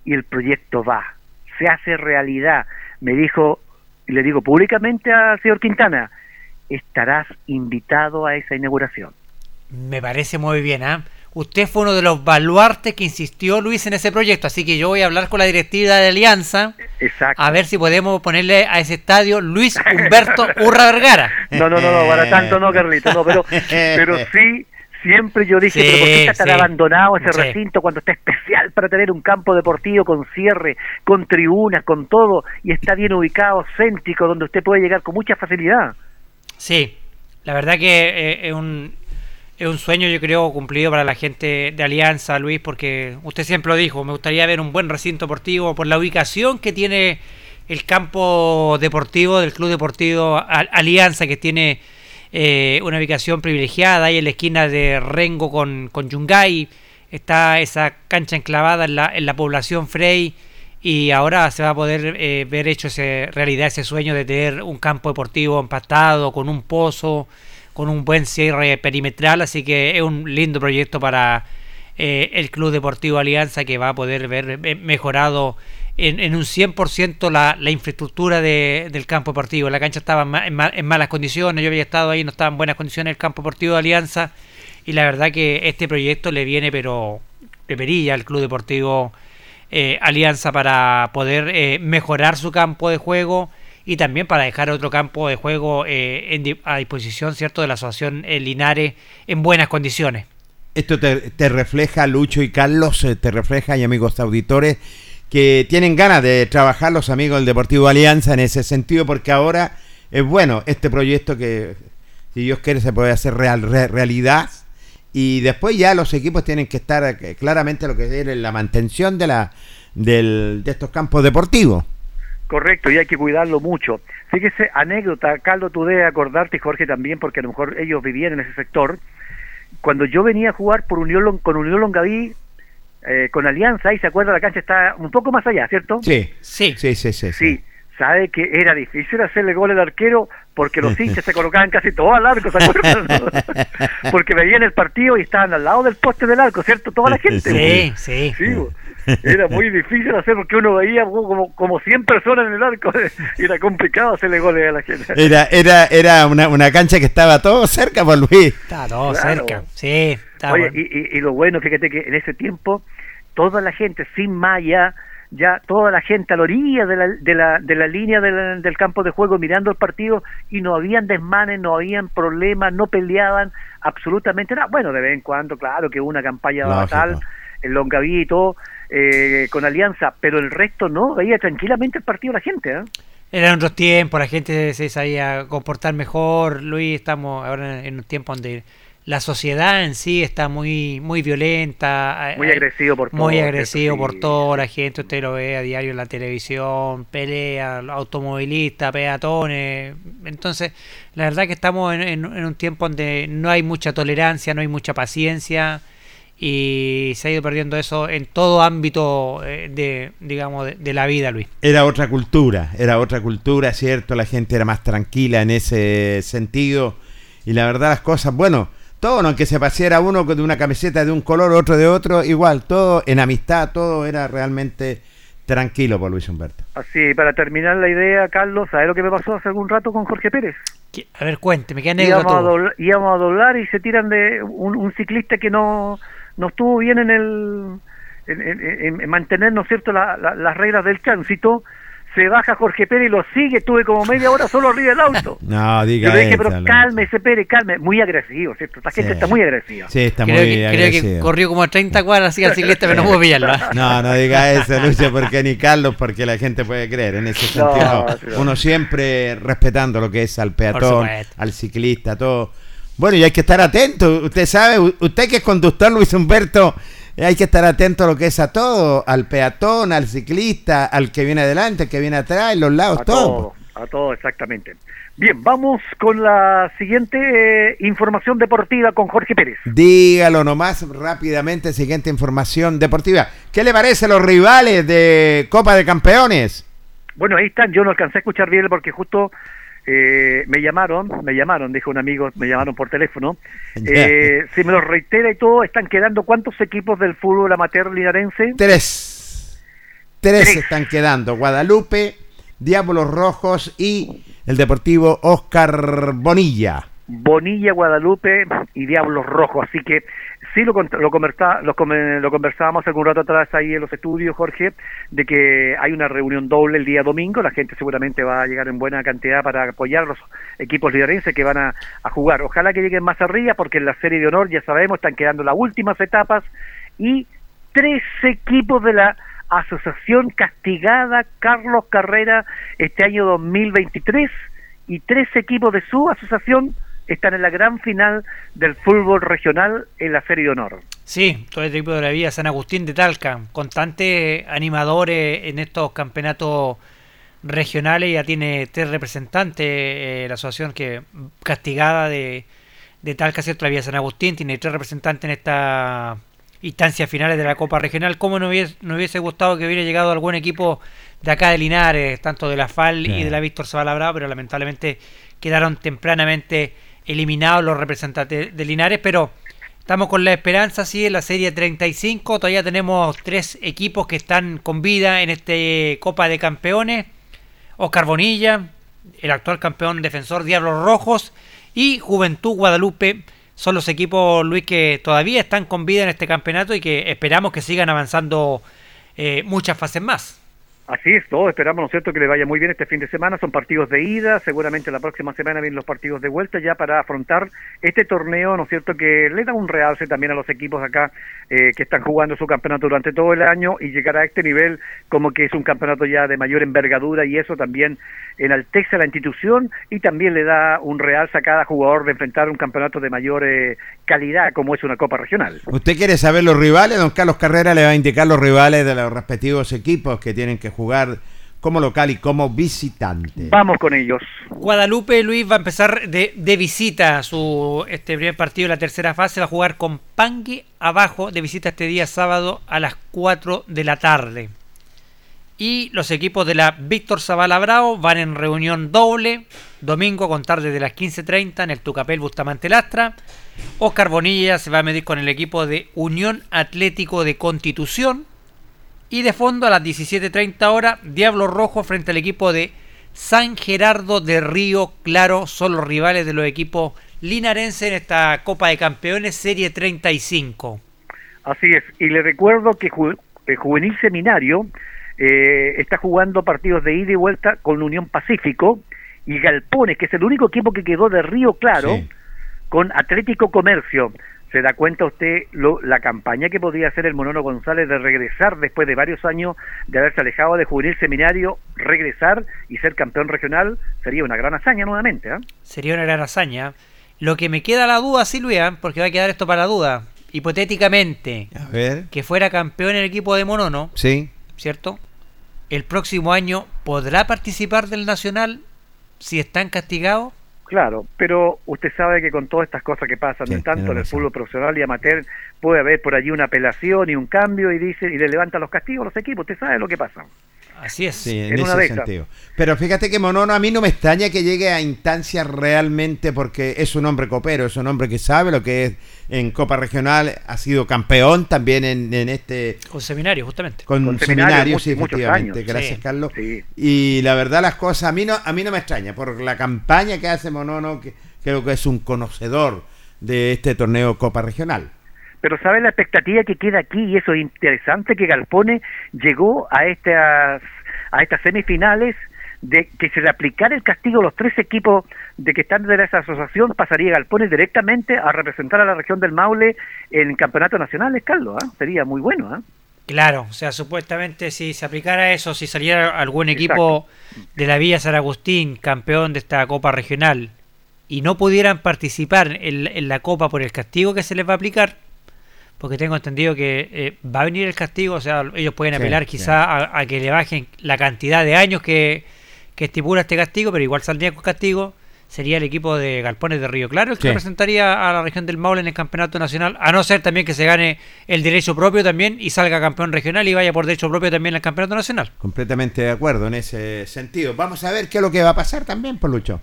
y el proyecto va, se hace realidad. Me dijo, y le digo públicamente al señor Quintana, estarás invitado a esa inauguración. Me parece muy bien, ¿ah? Usted fue uno de los baluartes que insistió Luis en ese proyecto, así que yo voy a hablar con la directiva de Alianza Exacto. a ver si podemos ponerle a ese estadio Luis Humberto <laughs> Urra Vergara. No, no, no, no, para tanto no, Carlito, no, pero, <laughs> pero sí, siempre yo dije, Sí, pero ¿por qué está tan sí. abandonado ese Sí. recinto cuando está especial para tener un campo deportivo con cierre, con tribunas, con todo, y está bien ubicado, céntrico, donde usted puede llegar con mucha facilidad? Sí, la verdad que eh, es, un, es un sueño, yo creo, cumplido para la gente de Alianza, Luis, porque usted siempre lo dijo, me gustaría ver un buen recinto deportivo por la ubicación que tiene el campo deportivo del Club Deportivo Al- Alianza, que tiene eh, una ubicación privilegiada ahí en la esquina de Rengo con, con Yungay, está esa cancha enclavada en la, en la población Frey y ahora se va a poder eh, ver hecho ese, realidad ese sueño de tener un campo deportivo empastado con un pozo, con un buen cierre perimetral, así que es un lindo proyecto para eh, el Club Deportivo Alianza que va a poder ver eh, mejorado en, un 100% la, la infraestructura de- del campo deportivo. La cancha estaba en, ma- en ma- en malas condiciones, yo había estado ahí, no estaba en buenas condiciones el campo deportivo de Alianza y la verdad que este proyecto le viene pero de perilla al Club Deportivo eh, Alianza para poder mejorar su campo de juego y también para dejar otro campo de juego eh, en a disposición cierto de la asociación eh, Linares en buenas condiciones. Esto te, refleja, Lucho y Carlos, eh, te refleja, y amigos auditores, que tienen ganas de trabajar los amigos del Deportivo Alianza en ese sentido, porque ahora es bueno este proyecto que, si Dios quiere, se puede hacer real, re- realidad. Y después ya los equipos tienen que estar eh, claramente lo que es la mantención de, la, del, de estos campos deportivos. Correcto, y hay que cuidarlo mucho. Fíjese, anécdota, Carlos, tú debes acordarte, y Jorge también, porque a lo mejor ellos vivían en ese sector. Cuando yo venía a jugar por Unión, con Unión Longaví, eh, con Alianza, ahí se acuerda, la cancha está un poco más allá, ¿cierto? Sí, Sí, sí, sí, sí. Sí, sabe que era difícil hacerle gol al arquero porque los hinchas se colocaban casi todo al arco, ¿se acuerdan? <laughs> porque veían el partido y estaban al lado del poste del arco, ¿cierto? Toda la gente. Sí, sí. Era muy difícil hacer porque uno veía como, como 100 personas en el arco y <laughs> era complicado hacerle goles a la gente. Era, era, era una, una cancha que estaba todo cerca por Luis. Está todo Claro. cerca. Sí, está Oye, bueno. y, y- y lo bueno, fíjate que en ese tiempo toda la gente sin malla, ya toda la gente a la orilla de la, de la, de la línea del, del campo de juego mirando el partido y no habían desmanes, no habían problemas, no peleaban absolutamente nada. Bueno, de vez en cuando, claro, que hubo una campaña batal, el Longaví y todo, eh, con Alianza, pero el resto no, veía tranquilamente el partido la gente, ¿eh? Eran otros tiempos, la gente se sabía comportar mejor. Luis, estamos ahora en un tiempo donde la sociedad en sí está muy muy violenta. Muy eh, agresivo por todo, Muy agresivo Sí, por todo. La gente, usted lo ve a diario en la televisión, pelea, automovilistas, peatones. Entonces, la verdad que estamos en, en- en un tiempo donde no hay mucha tolerancia, no hay mucha paciencia. Y se ha ido perdiendo eso en todo ámbito eh, de, digamos, de- de la vida, Luis. Era otra cultura, era otra cultura, ¿cierto? La gente era más tranquila en ese sentido. Y la verdad las cosas, bueno, todo, no que se paseara uno de una camiseta de un color, otro de otro, igual, todo en amistad, todo era realmente tranquilo por Luis Humberto. Así, para terminar la idea, Carlos, ¿sabes lo que me pasó hace algún rato con Jorge Pérez? ¿Qué? A ver, cuénteme, ¿qué anécdota íbamos a, doblar, íbamos a doblar y se tiran de un, un ciclista que no, no estuvo bien en el en, en- en- en mantener, ¿no es cierto?, la- la- las reglas del tránsito. Se baja Jorge Pérez y lo sigue. Estuve como media hora solo arriba del auto. <laughs> No, diga Yo le dije, eso, pero cálmese, Pérez, calme. Muy agresivo, ¿cierto? Esta gente está muy agresiva. Sí, está Creo, muy que, creo que agresivo. corrió como a 30 cuadras así al ciclista, pero no pudo pillarlo. ¿eh? <laughs> No, no diga eso, Lucho, porque ni Carlos, porque la gente puede creer. En ese sentido, no. uno siempre respetando lo que es al peatón, al ciclista, todo. Bueno, y hay que estar atento. Usted sabe, usted que es conductor, Luis Humberto, hay que estar atento a lo que es a todo: al peatón, al ciclista, al que viene adelante, al que viene atrás, en los lados, A todo. todo, a todo, exactamente. Bien, vamos con la siguiente eh, información deportiva con Jorge Pérez. Dígalo nomás rápidamente, siguiente información deportiva. ¿Qué le parece a los rivales de Copa de Campeones? Bueno, ahí están. Yo no alcancé a escuchar bien porque justo eh, me llamaron, me llamaron, dijo un amigo, me llamaron por teléfono. Eh, si me lo reitera y todo, están quedando cuántos equipos del fútbol amateur linarense? Tres. Tres Tres. están quedando. Guadalupe, Diablos Rojos y el Deportivo Oscar Bonilla. Bonilla, Guadalupe y Diablos Rojos. Así que sí lo, lo, conversa- lo, lo conversábamos algún rato atrás ahí en los estudios, Jorge, de que hay una reunión doble el día domingo. La gente seguramente va a llegar en buena cantidad para apoyar los equipos liderenses que van a jugar. Ojalá que lleguen más arriba porque en la serie de honor, ya sabemos, están quedando las últimas etapas y tres equipos de la Asociación Castigada Carlos Carrera este año 2023 y tres equipos de su asociación están en la gran final del fútbol regional en la Serie de Honor. Sí, todo el equipo de la Villa San Agustín de Talca, constantes animadores en estos campeonatos regionales, ya tiene tres representantes, eh, la asociación que castigada de, de Talca, ¿cierto? La Villa San Agustín tiene tres representantes en esta instancias finales de la Copa Regional. ¿Cómo no hubiese, no hubiese gustado que hubiera llegado algún equipo de acá de Linares, tanto de la FAL y de la Víctor Zabalabrado, pero lamentablemente quedaron tempranamente eliminados los representantes de Linares, pero estamos con la esperanza, sí, en la serie 35, todavía tenemos tres equipos que están con vida en este Copa de Campeones, Oscar Bonilla, el actual campeón defensor Diablos Rojos y Juventud Guadalupe. Son los equipos, Luis, que todavía están con vida en este campeonato y que esperamos que sigan avanzando eh, muchas fases más. Así es, todos esperamos, ¿no es cierto?, que le vaya muy bien este fin de semana. Son partidos de ida, seguramente la próxima semana vienen los partidos de vuelta ya para afrontar este torneo, ¿no es cierto?, que le da un realce también a los equipos acá eh, que están jugando su campeonato durante todo el año y llegar a este nivel como que es un campeonato ya de mayor envergadura y eso también enaltece a la institución y también le da un realce a cada jugador de enfrentar un campeonato de mayor eh, calidad como es una Copa Regional. ¿Usted quiere saber los rivales? Don Carlos Carrera le va a indicar los rivales de los respectivos equipos que tienen que jugar como local y como visitante. Vamos con ellos. Guadalupe Luis va a empezar de, de visita su este primer partido de la tercera fase, va a jugar con Pangue abajo de visita este día sábado a las 4 de la tarde. Y los equipos de la Víctor Zavala Bravo van en reunión doble, domingo a contar desde las 15.30 en el Tucapel Bustamante Lastra. Oscar Bonilla se va a medir con el equipo de Unión Atlético de Constitución. Y de fondo a las 17.30 horas, Diablo Rojo frente al equipo de San Gerardo de Río Claro. Son los rivales de los equipos linarenses en esta Copa de Campeones Serie 35. Así es, y le recuerdo que Ju- el Juvenil Seminario eh, está jugando partidos de ida y vuelta con Unión Pacífico y Galpones, que es el único equipo que quedó de Río Claro, Sí. con Atlético Comercio. ¿Se da cuenta usted lo, la campaña que podría hacer el Monono González de regresar después de varios años de haberse alejado de Juvenil Seminario, regresar y ser campeón regional? Sería una gran hazaña nuevamente. ¿ah? Sería una gran hazaña. Lo que me queda la duda, Silvia, porque va a quedar esto para la duda. Hipotéticamente, A ver. que fuera campeón el equipo de Monono, Sí. ¿cierto? El próximo año podrá participar del Nacional si están castigados. Claro, pero usted sabe que con todas estas cosas que pasan, Sí, en tanto en el fútbol profesional y amateur, puede haber por allí una apelación y un cambio y dice y le levantan los castigos a los equipos. Usted sabe lo que pasa. Así es. Sí, en, ese sentido. Pero fíjate que Monono a mí no me extraña que llegue a instancias realmente porque es un hombre copero, es un hombre que sabe lo que es en Copa Regional, ha sido campeón también en, en este Con seminario, justamente. con, Con seminario, seminario, sí, muchos- efectivamente. Gracias, Sí. Carlos. Sí. Y la verdad las cosas a mí no a mí no me extraña por la campaña que hace Monono, que creo que es un conocedor de este torneo Copa Regional. Pero sabe la expectativa que queda aquí y eso es interesante que Galpone llegó a estas a estas semifinales de que se le aplicara el castigo a los tres equipos de que están de esa asociación pasaría Galpone directamente a representar a la región del Maule en campeonatos nacionales, Carlos, ¿ah? sería muy bueno, ¿ah? Claro, o sea, supuestamente si se aplicara eso, si saliera algún equipo de la Villa San Agustín, campeón de esta Copa Regional, y no pudieran participar en, en la Copa por el castigo que se les va a aplicar, porque tengo entendido que eh, va a venir el castigo, o sea, ellos pueden apelar sí. quizá a, a que le bajen la cantidad de años que, que estipula este castigo, pero igual saldría con castigo. Sería el equipo de Galpones de Río Claro el que representaría a la región del Maule en el campeonato nacional, a no ser también que se gane el derecho propio también y salga campeón regional y vaya por derecho propio también al campeonato nacional. Completamente de acuerdo en ese sentido. Vamos a ver qué es lo que va a pasar también, por Lucho.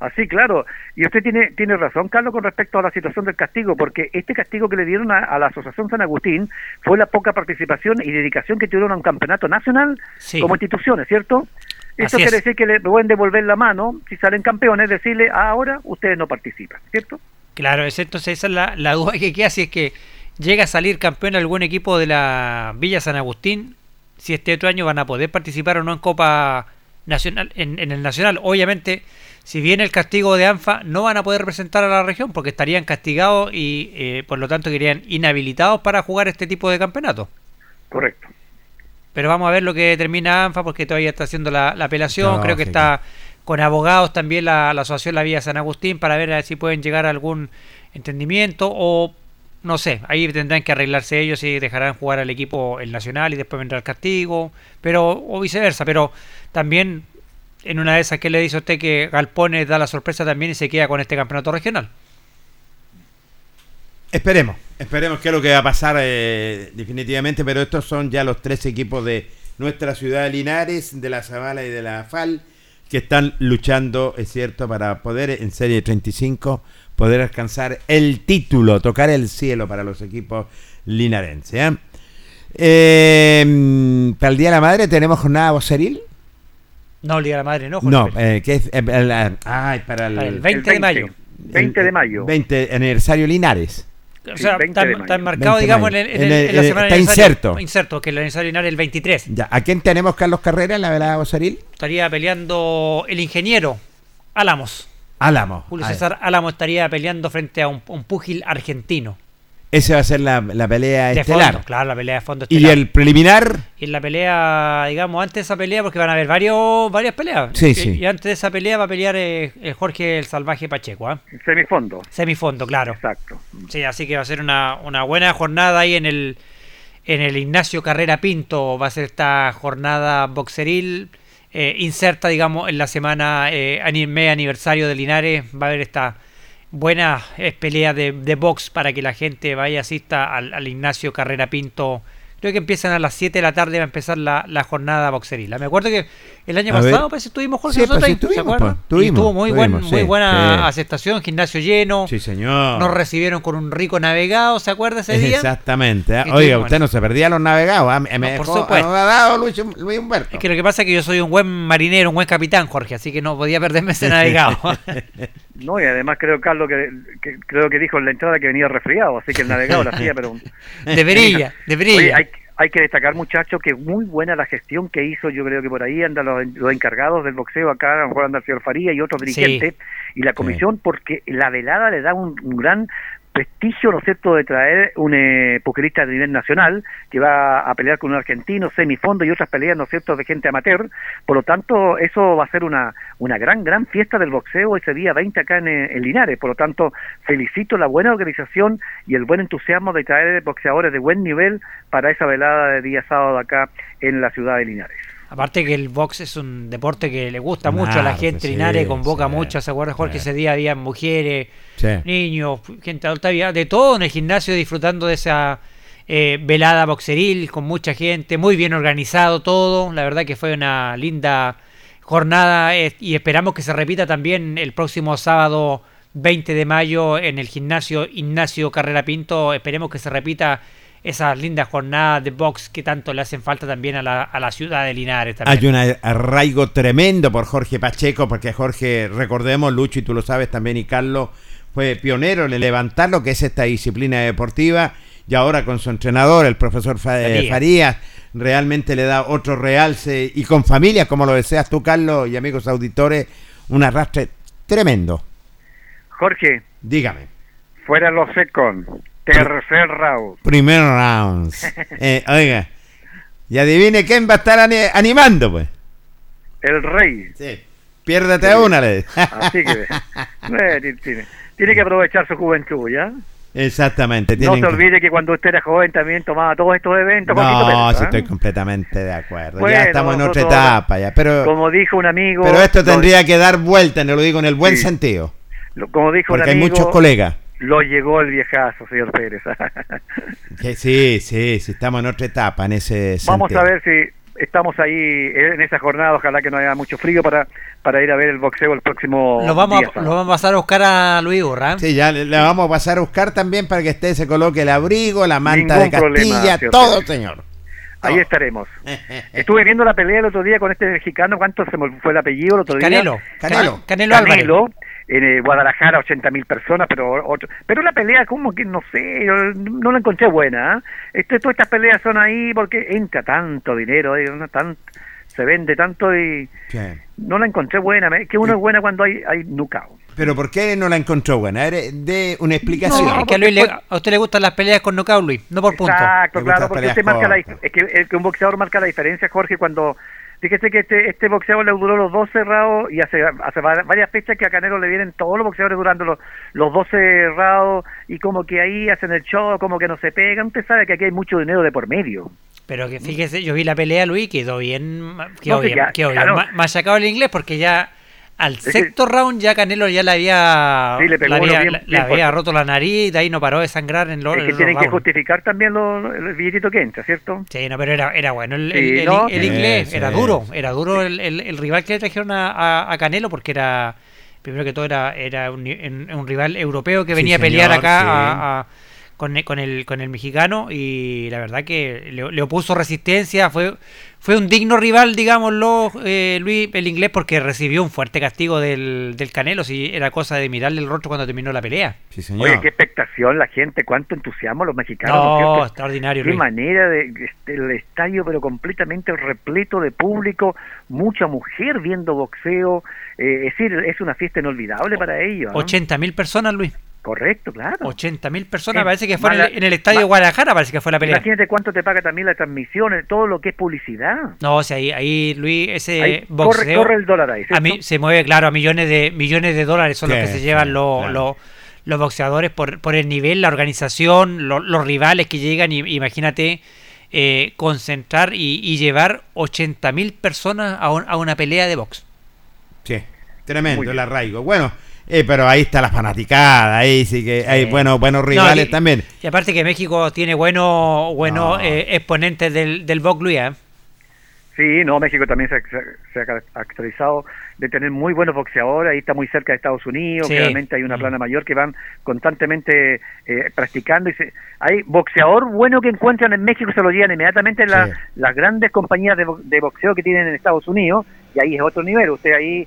Así, claro. Y usted tiene, tiene razón, Carlos, con respecto a la situación del castigo, porque este castigo que le dieron a, a la Asociación San Agustín fue la poca participación y dedicación que tuvieron a un campeonato nacional Sí. como instituciones, ¿cierto? Esto Así quiere es. decir que le pueden devolver la mano, si salen campeones, decirle, "Ah, ahora ustedes no participan, ¿cierto? Claro, es- entonces esa es la, la duda que queda si es que llega a salir campeón algún equipo de la Villa San Agustín, si este otro año van a poder participar o no en Copa Nacional, en, en el Nacional. Obviamente, si viene el castigo de ANFA, no van a poder representar a la región porque estarían castigados y eh, por lo tanto quedarían inhabilitados para jugar este tipo de campeonato. Correcto. Pero vamos a ver lo que determina ANFA porque todavía está haciendo la, la apelación. Creo que está con abogados también la, la Asociación La Villa San Agustín para ver a ver si pueden llegar a algún entendimiento o no sé. Ahí tendrán que arreglarse ellos y dejarán jugar al equipo el nacional y después vendrá el castigo. Pero o viceversa. Pero también en una de esas que le dice a usted que Galpones da la sorpresa también y se queda con este campeonato regional. Esperemos, esperemos qué es lo que va a pasar eh, definitivamente, pero estos son ya los tres equipos de nuestra ciudad de Linares, de la Zavala y de la FAL, que están luchando, es cierto, para poder en Serie 35 poder alcanzar el título, tocar el cielo para los equipos linarenses. ¿eh? Eh, para el Día de la Madre tenemos jornada voceril. No, el Día de la Madre, no. No, Jorge. eh, que es eh, la- ay, para el, Para el 20 de mayo. 20 de mayo. 20 aniversario Linares. O sea, 20 está, está 20 de digamos, en, el- en En el- el- en la eh, semana está aniversario. inserto. Inserto, que el aniversario linares el 23. Ya, ¿A quién tenemos Carlos Carrera en la velada voceril? Estaría peleando el ingeniero Álamos. Álamo. Julio Ah, César Álamo estaría peleando frente a un, un púgil argentino. Ese va a ser la, la pelea De estelar. fondo, claro, la pelea de fondo y el preliminar, Y en la pelea, digamos, antes de esa pelea, porque van a haber varios, varias peleas. Sí, y, sí. y antes de esa pelea va a pelear eh, el Jorge el Salvaje Pacheco, ¿ah? Semifondo. Semifondo, claro. Exacto. Sí, así que va a ser una, una buena jornada ahí en el en el Ignacio Carrera Pinto. Va a ser esta jornada boxeril eh, inserta, digamos, en la semana eh, ani- media aniversario de Linares. Va a haber esta buena eh, pelea de, de box para que la gente vaya asista al, al Ignacio Carrera Pinto Creo que empiezan a las 7 de la tarde, va a empezar la, la jornada boxeril. Me acuerdo que el año A pasado pues estuvimos Jorge Sí, pues, nosotros sí, ahí, ¿se estuvimos, acuerdan? pues, estuvimos, y tuvo muy, buen, muy sí, buena sí. aceptación, gimnasio lleno. Sí, señor. Nos recibieron con un rico navegado, ¿se acuerda ese día? Exactamente. ¿eh? Oiga, tuvimos- usted no se perdía los navegados. Me No, por dejó supuesto. anodado Luis, Luis Humberto. Es que lo que pasa es que yo soy un buen marinero, un buen capitán, Jorge, así que no podía perderme ese <laughs> navegado. No, y además creo, Carlos, que, que- creo que dijo en la entrada que venía resfriado, así que el navegado lo hacía, pero... <laughs> Debería, debería. <laughs> Oye, hay, hay que destacar, muchachos, que muy buena la gestión que hizo, yo creo que por ahí andan los, los encargados del boxeo acá, a lo mejor anda el señor Faría y otros dirigentes, y la comisión, porque la velada le da un, un gran prestigio, ¿no es cierto?, de traer un eh, pokerista de nivel nacional que va a pelear con un argentino, semifondo y otras peleas, ¿no es cierto?, de gente amateur. Por lo tanto, eso va a ser una, una gran, gran fiesta del boxeo ese día 20 acá eh, en Linares. Por lo tanto, felicito la buena organización y el buen entusiasmo de traer boxeadores de buen nivel para esa velada de día sábado acá en la ciudad de Linares. Aparte que el box es un deporte que le gusta mucho a la gente, sí, Linares convoca sí, mucho, ¿se acuerdan Jorge? Ese día había mujeres, Sí. niños, gente adulta, había de todo en el gimnasio disfrutando de esa eh, velada boxeril con mucha gente, muy bien organizado todo, la verdad que fue una linda jornada eh, y esperamos que se repita también el próximo sábado 20 de mayo en el gimnasio Ignacio Carrera Pinto, esperemos que se repita esas lindas jornadas de box que tanto le hacen falta también a la, a la ciudad de Linares. También. Hay un arraigo tremendo por Jorge Pacheco, porque Jorge, recordemos, Lucho, y tú lo sabes también, y Carlos, fue pionero en levantar lo que es esta disciplina deportiva, y ahora con su entrenador, el profesor eh, Farías. Farías, realmente le da otro realce, y con familia, como lo deseas tú, Carlos, y amigos auditores, un arrastre tremendo. Jorge, Dígame. fuera los secon, tercer round. Primer round. <laughs> Eh, oiga, y adivine quién va a estar ani- animando, pues. El rey. Sí. Piérdete una, le Así que <laughs> eh, ti- tiene, tiene que aprovechar su juventud, ¿ya? Exactamente. No se que- olvide que cuando usted era joven también tomaba todos estos eventos. No, Pérez, sí ¿ah? estoy completamente de acuerdo. Bueno, ya estamos en otra etapa ya, pero Como dijo un amigo. pero esto tendría que dar vuelta, no lo digo en el buen Sí. sentido, lo- como dijo un porque hay amigo, muchos colegas. Lo llegó el viejazo, señor Pérez. <laughs> Sí, sí, sí, estamos en otra etapa en ese Vamos a ver si estamos ahí en esa jornada. Ojalá que no haya mucho frío para, para ir a ver el boxeo el próximo Lo vamos, día a, lo vamos a pasar a buscar a Luis Urra. Sí, ya le, le vamos a pasar a buscar también para que usted se coloque el abrigo, la manta Ningún de problema, Castilla, señor todo, Pérez. señor. Ahí estaremos. <laughs> Estuve viendo la pelea el otro día con este mexicano. ¿Cuánto se me fue el apellido el otro día? Canelo. Canelo. Canelo Álvarez. En eh, Guadalajara, 80 mil personas, pero otro, pero la pelea como que no sé, yo no la encontré buena. ¿ah? Este, todas estas peleas son ahí porque entra tanto dinero, eh, no tan- se vende tanto y Sí. no la encontré buena. me- Que uno es buena cuando hay, hay knockout. Pero ¿por qué no la encontró buena? A ver, De una explicación. Es que a, Luis le- a usted le gustan las peleas con knockout, Luis, no por punto. Exacto, claro, porque usted marca la, es que, es que un boxeador marca la diferencia, Jorge, cuando fíjese que este este boxeador le duró los 12 rounds y hace hace va- varias fechas que a Canelo le vienen todos los boxeadores durando los, los 12 rounds y como que ahí hacen el show, como que no se pegan. Usted sabe que aquí hay mucho dinero de por medio. Pero que fíjese, yo vi la pelea, Luis, quedó bien, quedó No, bien, ya, quedó bien claro. ma- machacado el inglés porque ya al sexto round ya Canelo ya le había, Sí, le pegó le uno había, bien- le- le bien había fuerte. roto la nariz, de ahí no paró de sangrar en los, es que los tienen que justificar también lo- el billetito que entra, ¿cierto? Sí, no, pero era, era bueno el, Sí, el- inglés, sí. era duro, era duro el, el- el rival que le trajeron a, a- a Canelo porque era, primero que todo era, era un, rival europeo que Sí, venía a pelear acá sí. a- a- con, el- con, el, con el mexicano y la verdad que le, le opuso resistencia, fue, fue un digno rival, digámoslo, eh, Luis, el inglés, porque recibió un fuerte castigo del, del Canelo, si era cosa de mirarle el rostro cuando terminó la pelea. Sí, señor. Oye, qué expectación la gente, cuánto entusiasmo los mexicanos. Extraordinario, Qué Luis. manera de este, el estadio, pero completamente repleto de público, mucha mujer viendo boxeo. eh, es decir, es una fiesta inolvidable para ellos. ¿no? 80 mil personas, Luis. Correcto, claro. 80 mil personas, parece que fue en el, en el estadio de Guadalajara, parece que fue la pelea. Imagínate cuánto te paga también la transmisión, eh, todo lo que es publicidad. No, o sea, ahí, ahí Luis, ese Ahí corre, boxeo corre el dólar ahí. a mí se mueve, claro, a millones de millones de dólares son los que se llevan sí, los, claro. los, los boxeadores por, por el nivel, la organización, lo- los rivales que llegan. Y, imagínate eh, concentrar y, y llevar 80 mil personas a, un- a una pelea de box. Sí, tremendo el arraigo. Bueno, Eh, pero ahí está la fanaticada, ahí sí que hay Sí. buenos, buenos No, rivales y- también. Y aparte que México tiene buenos buenos No. eh, exponentes del, del box Luis, ¿eh? Sí, no, México también se, se- se ha caracterizado de tener muy buenos boxeadores, ahí está muy cerca de Estados Unidos, Sí. realmente hay una plana mayor que van constantemente eh, practicando. Y se- hay boxeador bueno que encuentran en México, se lo llevan inmediatamente la- Sí. las grandes compañías de, de boxeo que tienen en Estados Unidos, y ahí es otro nivel, usted ahí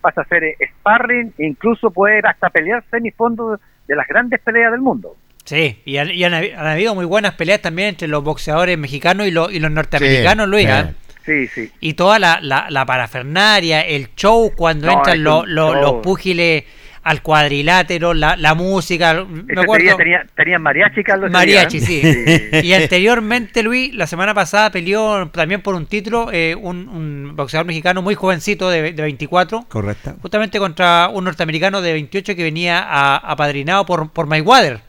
pasa a ser eh, sparring, e incluso puede hasta pelear semifondos de las grandes peleas del mundo. Sí, y, han, y han habi- han habido muy buenas peleas también entre los boxeadores mexicanos y, los y los norteamericanos, Sí, Luis. sí. ¿eh? Sí, sí. Y toda la, la, la parafernaria, el show cuando No, entran los, los, show. los púgiles al cuadrilátero, la, la música. Me acuerdo. tenía, tenían mariachi, Carlos. Mariachi, día, sí. ¿eh? Y anteriormente, Luis, la semana pasada peleó también por un título eh, un, un boxeador mexicano muy jovencito de, de 24, Correcto. justamente contra un norteamericano de 28 que venía a- apadrinado por, por Mayweather.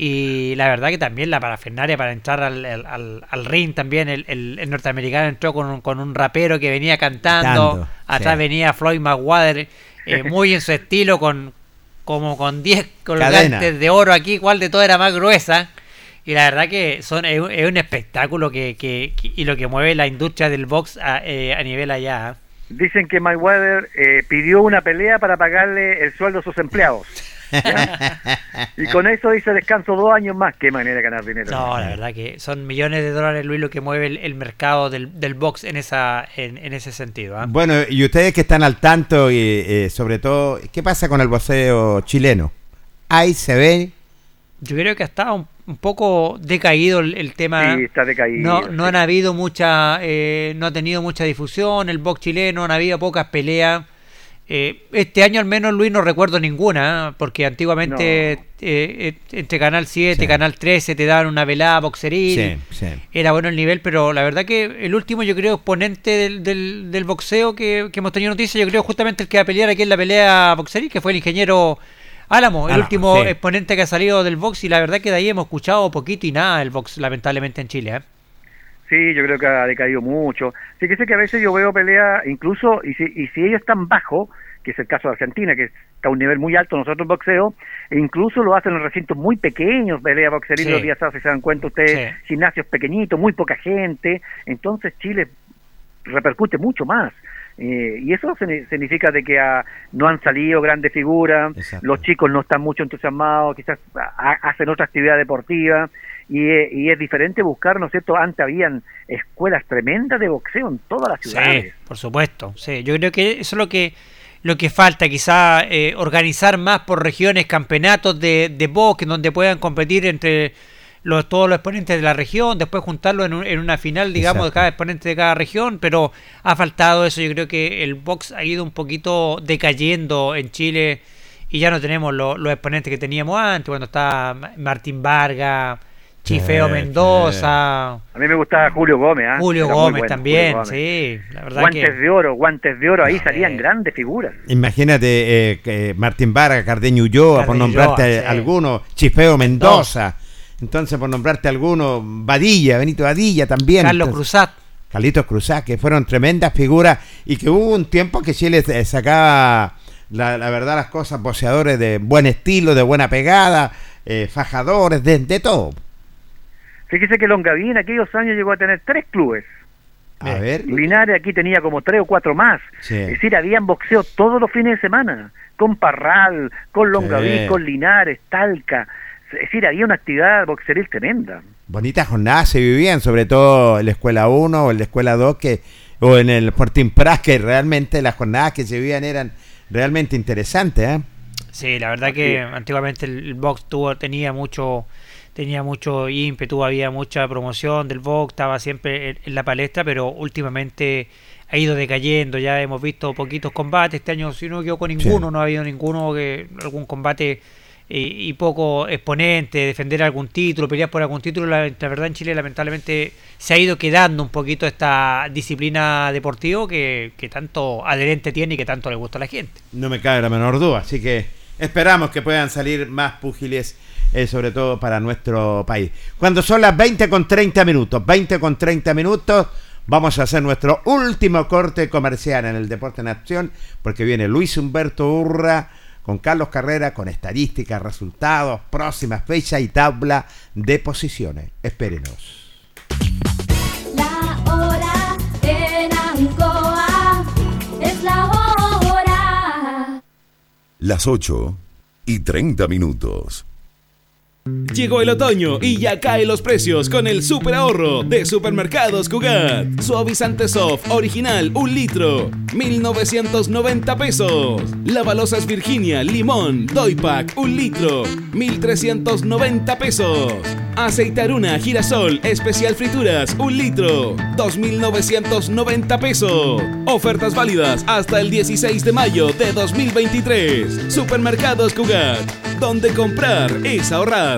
Y la verdad que también la parafernaria para entrar al, al, al- al ring también, el, el- el norteamericano entró con un, con un rapero que venía cantando, atrás sí. venía Floyd Mayweather, eh, muy en su estilo, con como con 10 Cadena. colgantes de oro aquí, cuál de todo era más gruesa. Y la verdad que son es, un- es un espectáculo que, que- que- y lo que mueve la industria del box a, eh, a nivel allá. ¿eh? Dicen que Mayweather eh, pidió una pelea para pagarle el sueldo a sus empleados. ¿Ya? <laughs> y con eso dice descanso dos años más. Qué manera de ganar dinero. No, la verdad que son millones de dólares, Luis, lo que mueve el, el mercado del, del box en esa en, en ese sentido. ¿ah? Bueno, y ustedes que están al tanto, y eh, sobre todo, ¿qué pasa con el boxeo chileno? Ahí se ve. Yo creo que ha estado un, un poco decaído el, el tema. Sí, está decaído. No, no sí. han habido mucha, eh, no ha tenido mucha difusión el box chileno, han habido pocas peleas. Eh, este año al menos Luis no recuerdo ninguna, ¿eh? porque antiguamente eh, eh, entre Canal 7, Sí. Canal 13 te daban una velada boxeril, Sí, sí. era bueno el nivel, pero la verdad que el último yo creo exponente del, del, del boxeo que, que hemos tenido noticias, yo creo justamente el que va a pelear aquí en la pelea boxeril, que fue el ingeniero Álamo, el Álamo, último exponente que ha salido del box y la verdad que de ahí hemos escuchado poquito y nada del box lamentablemente en Chile. ¿eh? Sí, yo creo que ha decaído mucho. Sí que sé que a veces yo veo peleas, incluso, y si, y si ellos están bajo, que es el caso de Argentina, que está a un nivel muy alto nosotros en boxeo, e incluso lo hacen en recintos muy pequeños, pelea boxeril Sí. los días si se dan cuenta ustedes, Sí. gimnasios pequeñitos, muy poca gente, entonces Chile repercute mucho más. Eh, y eso signi- significa de que ah, no han salido grandes figuras, Exacto. los chicos no están mucho entusiasmados, quizás ah, hacen otra actividad deportiva y, y es diferente buscar, ¿no es cierto? Antes habían escuelas tremendas de boxeo en todas las Sí, ciudades. por supuesto. Sí, yo creo que eso es lo que lo que falta, quizá eh, organizar más por regiones campeonatos de, de box en donde puedan competir entre los, todos los exponentes de la región, después juntarlo en, un- en una final, digamos, de cada exponente de cada región, pero ha faltado eso. Yo creo que el box ha ido un poquito decayendo en Chile y ya no tenemos lo- los exponentes que teníamos antes, cuando estaba Ma- Martín Vargas, Chifeo Sí, Mendoza, A mí me gustaba Julio Gómez, ¿ah? Julio Era Gómez bueno, también, Julio Gómez. sí, la verdad Guantes que... de oro, guantes de oro, ahí salían Eh. grandes figuras. Imagínate eh, que Martín Vargas, Cardeño Ulloa, por nombrarte sí. algunos, Chifeo Mendoza. Entonces, por nombrarte algunos, Vadilla, Benito Vadilla también. Carlos Entonces, Cruzat. Carlitos Cruzá, que fueron tremendas figuras y que hubo un tiempo que Chile eh, sacaba, la, la verdad, las cosas, boxeadores de buen estilo, de buena pegada, eh, fajadores, de, de todo. Fíjese que Longaví en aquellos años llegó a tener tres clubes. A ver. Linares aquí tenía como tres o cuatro más. Sí. Es decir, habían boxeo todos los fines de semana, con Parral, con Longaví, Sí. con Linares, Talca. Es decir, había una actividad boxeril tremenda. Bonitas jornadas se vivían, sobre todo en la escuela 1 o en la escuela 2, que, o en el Fortín Pras, que realmente las jornadas que se vivían eran realmente interesantes. ¿eh? Sí, la verdad que antiguamente el, el box tuvo, tenía mucho tenía mucho ímpetu, había mucha promoción del box, estaba siempre en, en la palestra, pero últimamente ha ido decayendo, ya hemos visto poquitos combates, este año si no me equivoco ninguno, Sí. no ha habido ninguno que algún combate eh, y poco exponente, defender algún título, pelear por algún título, la, la verdad en Chile lamentablemente se ha ido quedando un poquito esta disciplina deportiva que, que tanto adherente tiene y que tanto le gusta a la gente. No me cabe la menor duda, así que esperamos que puedan salir más púgiles, eh, sobre todo para nuestro país. Cuando son las 20 con 30 minutos, 20 con 30 minutos, Vamos a hacer nuestro último corte comercial en el Deporte en Acción, porque viene Luis Humberto Urra con Carlos Carrera, con estadísticas, resultados, próximas fechas y tabla de posiciones. Espérenos. Las 8 y 30 minutos. Llegó el otoño y ya caen los precios con el super ahorro de Supermercados Cugat. Suavizante soft original, un litro, 1990 pesos. Lavalosas Virginia, limón, Doypack, un litro, 1390 pesos. Aceitaruna girasol, especial frituras, un litro, 2990 pesos. Ofertas válidas hasta el 16 de mayo de 2023. Supermercados Cugat, donde comprar es ahorrar.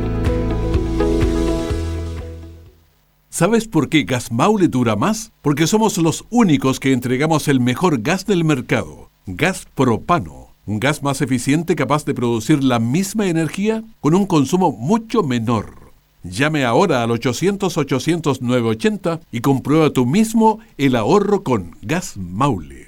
¿Sabes por qué Gas Maule dura más? Porque somos los únicos que entregamos el mejor gas del mercado. Gas propano. Un gas más eficiente capaz de producir la misma energía con un consumo mucho menor. Llame ahora al 800-800-980 y comprueba tú mismo el ahorro con Gas Maule.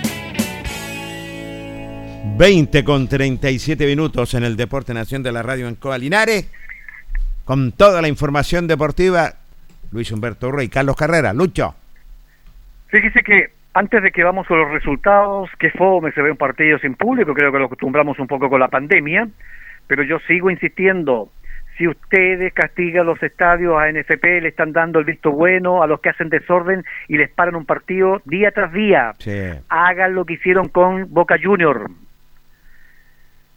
20 con 37 minutos en el Deporte Nación de la Radio en Coa Linares. Con toda la información deportiva, Luis Humberto Rey, Carlos Carrera, Lucho. Fíjese que antes de que vamos a los resultados, que fome se ve un partido sin público, creo que lo acostumbramos un poco con la pandemia, pero yo sigo insistiendo, si ustedes castigan los estadios a NFP, le están dando el visto bueno a los que hacen desorden y les paran un partido día tras día. Hagan lo que hicieron con Boca Junior.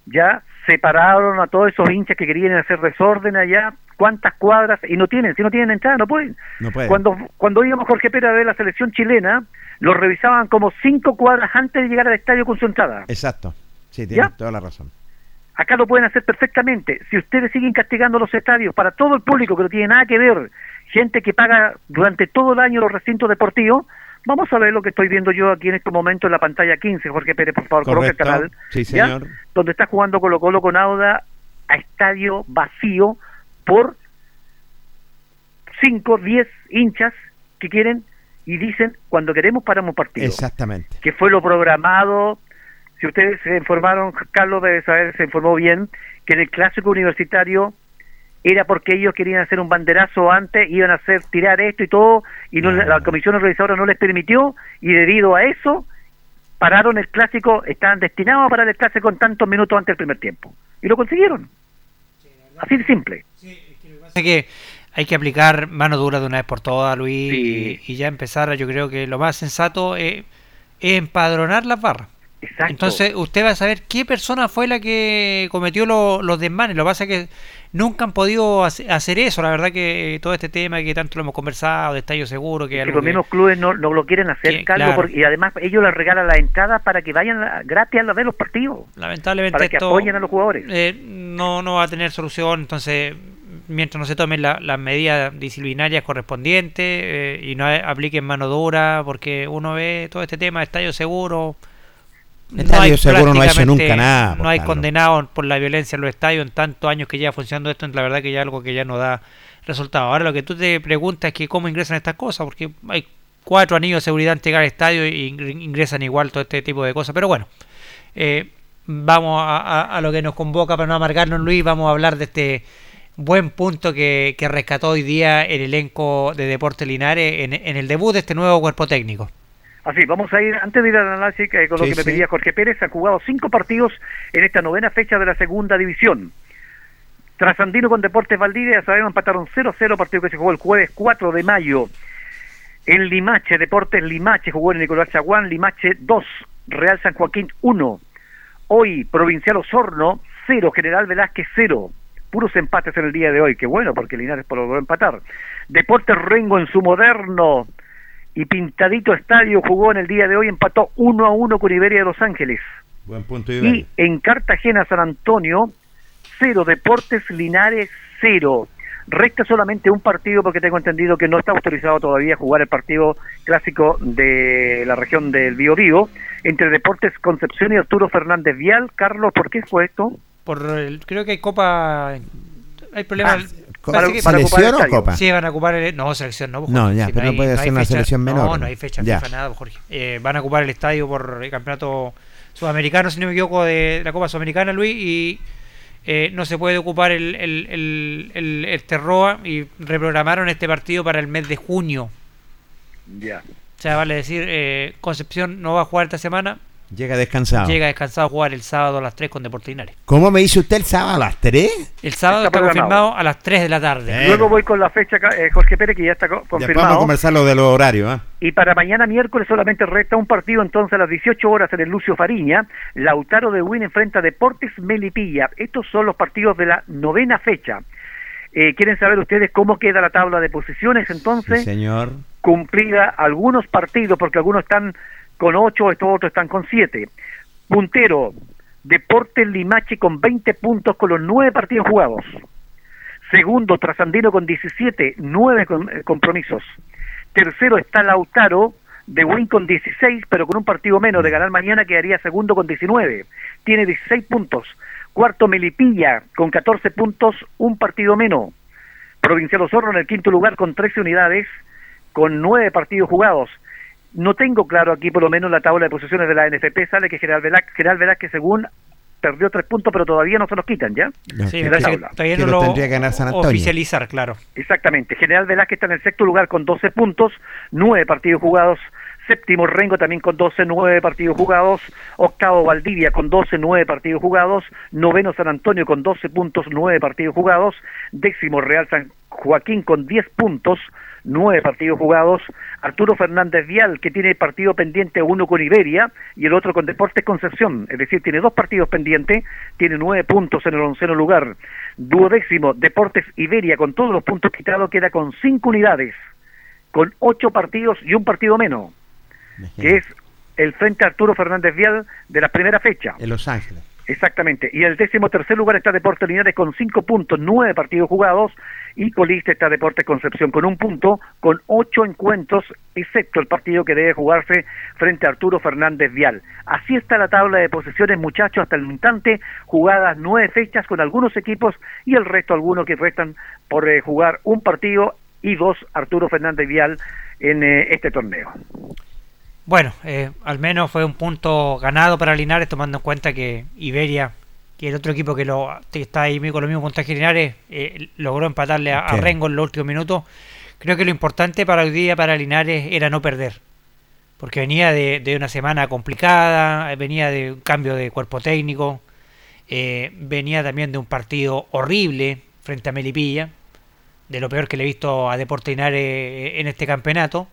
Ya separaron a todos esos hinchas que querían hacer desorden allá, cuántas cuadras, y no tienen, si no tienen entrada, no pueden. No pueden. Cuando, cuando íbamos Jorge Pérez a ver la selección chilena, lo revisaban como cinco cuadras antes de llegar al estadio con su entrada. Exacto. Sí, tiene toda la razón. Acá lo pueden hacer perfectamente. Si ustedes siguen castigando los estadios para todo el público que no tiene nada que ver, gente que paga durante todo el año los recintos deportivos, vamos a ver lo que estoy viendo yo aquí en este momento en la pantalla 15. Jorge Pérez, por favor, coloque el canal. Sí, ¿ya? señor. Donde está jugando Colo Colo con Auda a estadio vacío por 5, 10 hinchas que quieren y dicen cuando queremos paramos partido. Exactamente. Que fue lo programado. Si ustedes se informaron, Carlos debe saber, se informó bien, que en el clásico universitario era porque ellos querían hacer un banderazo antes, iban a hacer tirar esto y todo, y no, la comisión organizadora no les permitió, y debido a eso, pararon el clásico, estaban destinados a parar el clásico en tantos minutos antes del primer tiempo. Y lo consiguieron. Así de simple. Así que hay que aplicar mano dura de una vez por todas, Luis, y, y ya empezar, yo creo que lo más sensato es, es empadronar las barras. Exacto. Entonces usted va a saber qué persona fue la que cometió lo- los desmanes. Lo que pasa es que nunca han podido hace- hacer eso. La verdad que eh, todo este tema que tanto lo hemos conversado, de estadio seguro, que, que algo los que- mismos clubes no, no lo quieren hacer, Que, claro. porque- y además ellos les regalan la entrada para que vayan gratis a ver los partidos. lamentablemente para que esto, apoyen a los jugadores. eh, no, no va a tener solución. Entonces, mientras no se tomen la- las medidas disciplinarias correspondientes eh, y no apliquen mano dura, porque uno ve todo este tema de estadio seguro. Estadio seguro no ha hecho nunca nada, No pues, hay Carlos. condenados por la violencia en los estadios en tantos años que lleva funcionando esto. La verdad que ya algo que ya no da resultado. Ahora lo que tú te preguntas es que cómo ingresan estas cosas, porque hay cuatro anillos de seguridad en llegar al estadio y ingr- ingresan igual todo este tipo de cosas. Pero bueno, eh, vamos a, a- a lo que nos convoca para no amargarnos, Luis. Vamos a hablar de este buen punto que, que rescató hoy día el elenco de Deportes Linares en, en el debut de este nuevo cuerpo técnico. Así, vamos a ir, antes de ir al análisis eh, con lo Sí, que me sí. pedía Jorge Pérez, ha jugado cinco partidos en esta novena fecha de la segunda división. Trasandino con Deportes Valdivia, ya sabemos, empataron 0-0, partido que se jugó el jueves 4 de mayo. En Limache, Deportes Limache jugó en Nicolás Chaguán, Limache 2, Real San Joaquín 1. Hoy, Provincial Osorno 0, General Velázquez 0. Puros empates en el día de hoy, qué bueno, porque Linares por logró empatar. Deportes Rengo en su moderno y pintadito estadio jugó en el día de hoy, empató 1 a 1 con Iberia de Los Ángeles. Buen punto, Y Iberia. en Cartagena, San Antonio, cero, Deportes Linares, cero. Resta solamente un partido porque tengo entendido que no está autorizado todavía a jugar el partido clásico de la región del Bío Bío entre Deportes Concepción y Arturo Fernández Vial. Carlos, ¿por qué fue esto? Por el- creo que hay copa. Hay problemas. Que- para el ¿Selección o copa? Sí, van a ocupar el. No, selección no. pues, No, ya, si pero no puede hay ser una fecha- selección menor. No, no hay fecha Ya. FIFA, nada, Jorge. Eh, van a ocupar el estadio por el campeonato sudamericano, si no me equivoco, de la Copa Sudamericana, Luis, y eh, no se puede ocupar el, el, el, el- el Terroa y reprogramaron este partido para el mes de junio. Ya. O sea, vale decir, eh, Concepción no va a jugar esta semana, Llega descansado. llega descansado a jugar el sábado a las 3 con Deportes Linares. ¿Cómo me dice usted el sábado a las 3? El sábado Está confirmado a las 3 de la tarde. Luego voy con la fecha, eh, Jorge Pérez, que ya está co- Después vamos a confirmado. conversar lo de los horarios. ¿eh? Y para mañana miércoles solamente resta un partido entonces a las 18 horas en el Lucio Fariña. Lautaro de Win enfrenta a Deportes Melipilla. Estos son los partidos de la novena fecha. Eh, ¿Quieren saber ustedes cómo queda la tabla de posiciones entonces? Sí, señor. Cumplida algunos partidos, porque algunos están con 8, estos otros están con 7. Puntero, Deportes Limache con 20 puntos con los 9 partidos jugados. Segundo, Trasandino con 17, 9 con- eh, compromisos. Tercero está Lautaro de Win con 16, pero con un partido menos de ganar mañana quedaría segundo con 19. Tiene 16 puntos. Cuarto, Melipilla con 14 puntos, un partido menos. Provincial Osorno en el quinto lugar con 13 unidades, con 9 partidos jugados. No tengo claro aquí por lo menos la tabla de posiciones de la NFP, sale que General Velázquez, General Velázquez según perdió 3 puntos, pero todavía no se los quitan, ¿ya? Sí, la que todavía Que no lo lo tendría que ganar San Antonio. oficializar, claro. Exactamente. General Velázquez está en el sexto lugar con 12 puntos, 9 partidos jugados. Séptimo Rengo también con 12, 9 partidos jugados. Octavo Valdivia con 12, 9 partidos jugados. Noveno San Antonio con 12 puntos, 9 partidos jugados. Décimo Real San Joaquín con 10 puntos, 9 partidos jugados. Arturo Fernández Vial, que tiene partido pendiente uno con Iberia y el otro con Deportes Concepción, es decir, tiene dos partidos pendientes, tiene 9 puntos en el onceno lugar. Duodécimo, Deportes Iberia, con todos los puntos quitados, queda con 5 unidades, con 8 partidos y un partido menos, que es el frente Arturo Fernández Vial de la primera fecha. En Los Ángeles. Exactamente. Y en el décimo tercer lugar está Deportes Linares con cinco puntos, nueve partidos jugados. Y colista está Deportes Concepción con un punto, con ocho encuentros, excepto el partido que debe jugarse frente a Arturo Fernández Vial. Así está la tabla de posiciones, muchachos, hasta el instante. Jugadas nueve fechas con algunos equipos y el resto, algunos que restan por eh, jugar un partido y dos Arturo Fernández Vial en eh, este torneo. Bueno, eh, al menos fue un punto ganado para Linares, tomando en cuenta que Iberia, que el otro equipo que, lo, que está ahí con los mismos puntajes Linares, eh, logró empatarle a. Rengo en los últimos minutos. Creo que lo importante para hoy día para Linares era no perder, porque venía de, de una semana complicada, venía de un cambio de cuerpo técnico, eh, venía también de un partido horrible frente a Melipilla, de lo peor que le he visto a Deportes Linares eh, en este campeonato.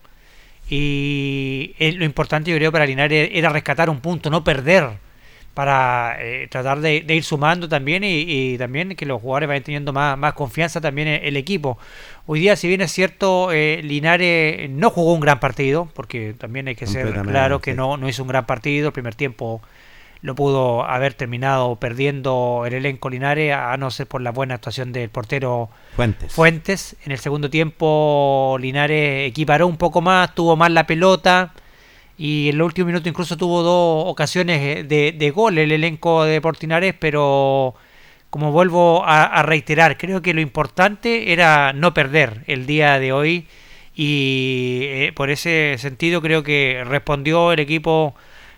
Y eh, lo importante yo creo para Linares era rescatar un punto, no perder, para eh, tratar de, de ir sumando también y, y también que los jugadores vayan teniendo más, más confianza también en el equipo. Hoy día, si bien es cierto, eh, Linares no jugó un gran partido, porque también hay que ser claro que no, no hizo un gran partido, el primer tiempo lo pudo haber terminado perdiendo el elenco Linares, a no ser por la buena actuación del portero Fuentes. Fuentes. En el segundo tiempo Linares equiparó un poco más, tuvo más la pelota y en los últimos minutos incluso tuvo dos ocasiones eh, de, de gol el elenco de Portinares, pero como vuelvo a, a reiterar, creo que lo importante era no perder el día de hoy y eh, por ese sentido creo que respondió el equipo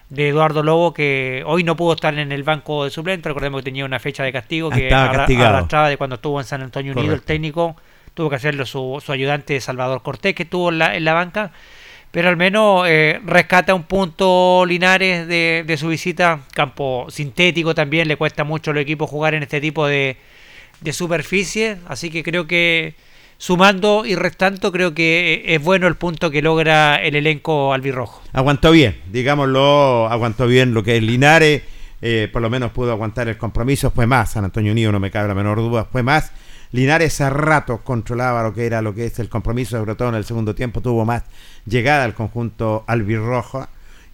de Eduardo Lobo, que hoy no pudo estar en el banco de suplentes. Recordemos que tenía una fecha de castigo que arra- castigado. arrastraba de cuando estuvo en San Antonio Unido el técnico. Tuvo que hacerlo su, su ayudante Salvador Cortés, que estuvo en la, en la banca. Pero al menos eh, rescata un punto Linares de, su visita. Campo sintético también, le cuesta mucho a los equipos jugar en este tipo de, de superficie. Así que creo que sumando y restando, creo que es bueno el punto que logra el elenco albirrojo. Aguantó bien, digámoslo, aguantó bien lo que es Linares, eh, por lo menos pudo aguantar el compromiso, fue más, San Antonio Unido no me cabe la menor duda, fue más. Linares a ratos controlaba lo que era lo que es el compromiso, sobre todo en el segundo tiempo tuvo más llegada al conjunto albirrojo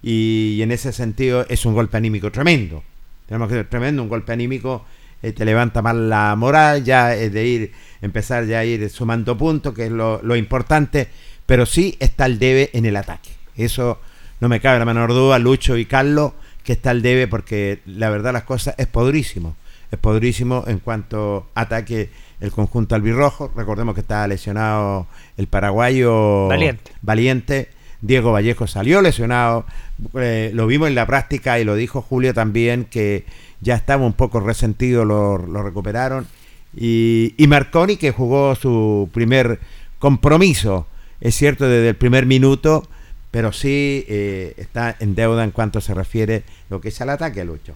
y, en ese sentido es un golpe anímico tremendo. Tenemos que ser tremendo, un golpe anímico eh, te levanta más la moral ya es de ir, empezar ya a ir sumando puntos, que es lo, lo importante, pero sí está el debe en el ataque. Eso no me cabe la menor duda, Lucho y Carlos, que está el debe porque la verdad las cosas es podrísimo. Es podrísimo en cuanto ataque el conjunto albirrojo. Recordemos que estaba lesionado el paraguayo Valiente. Valiente. Diego Vallejo salió lesionado. Eh, lo vimos en la práctica y lo dijo Julio también que ya estaba un poco resentido, lo, lo recuperaron. Y, y Marconi que jugó su primer compromiso, es cierto, desde el primer minuto, pero sí eh, está en deuda en cuanto se refiere lo que es al ataque, Lucho.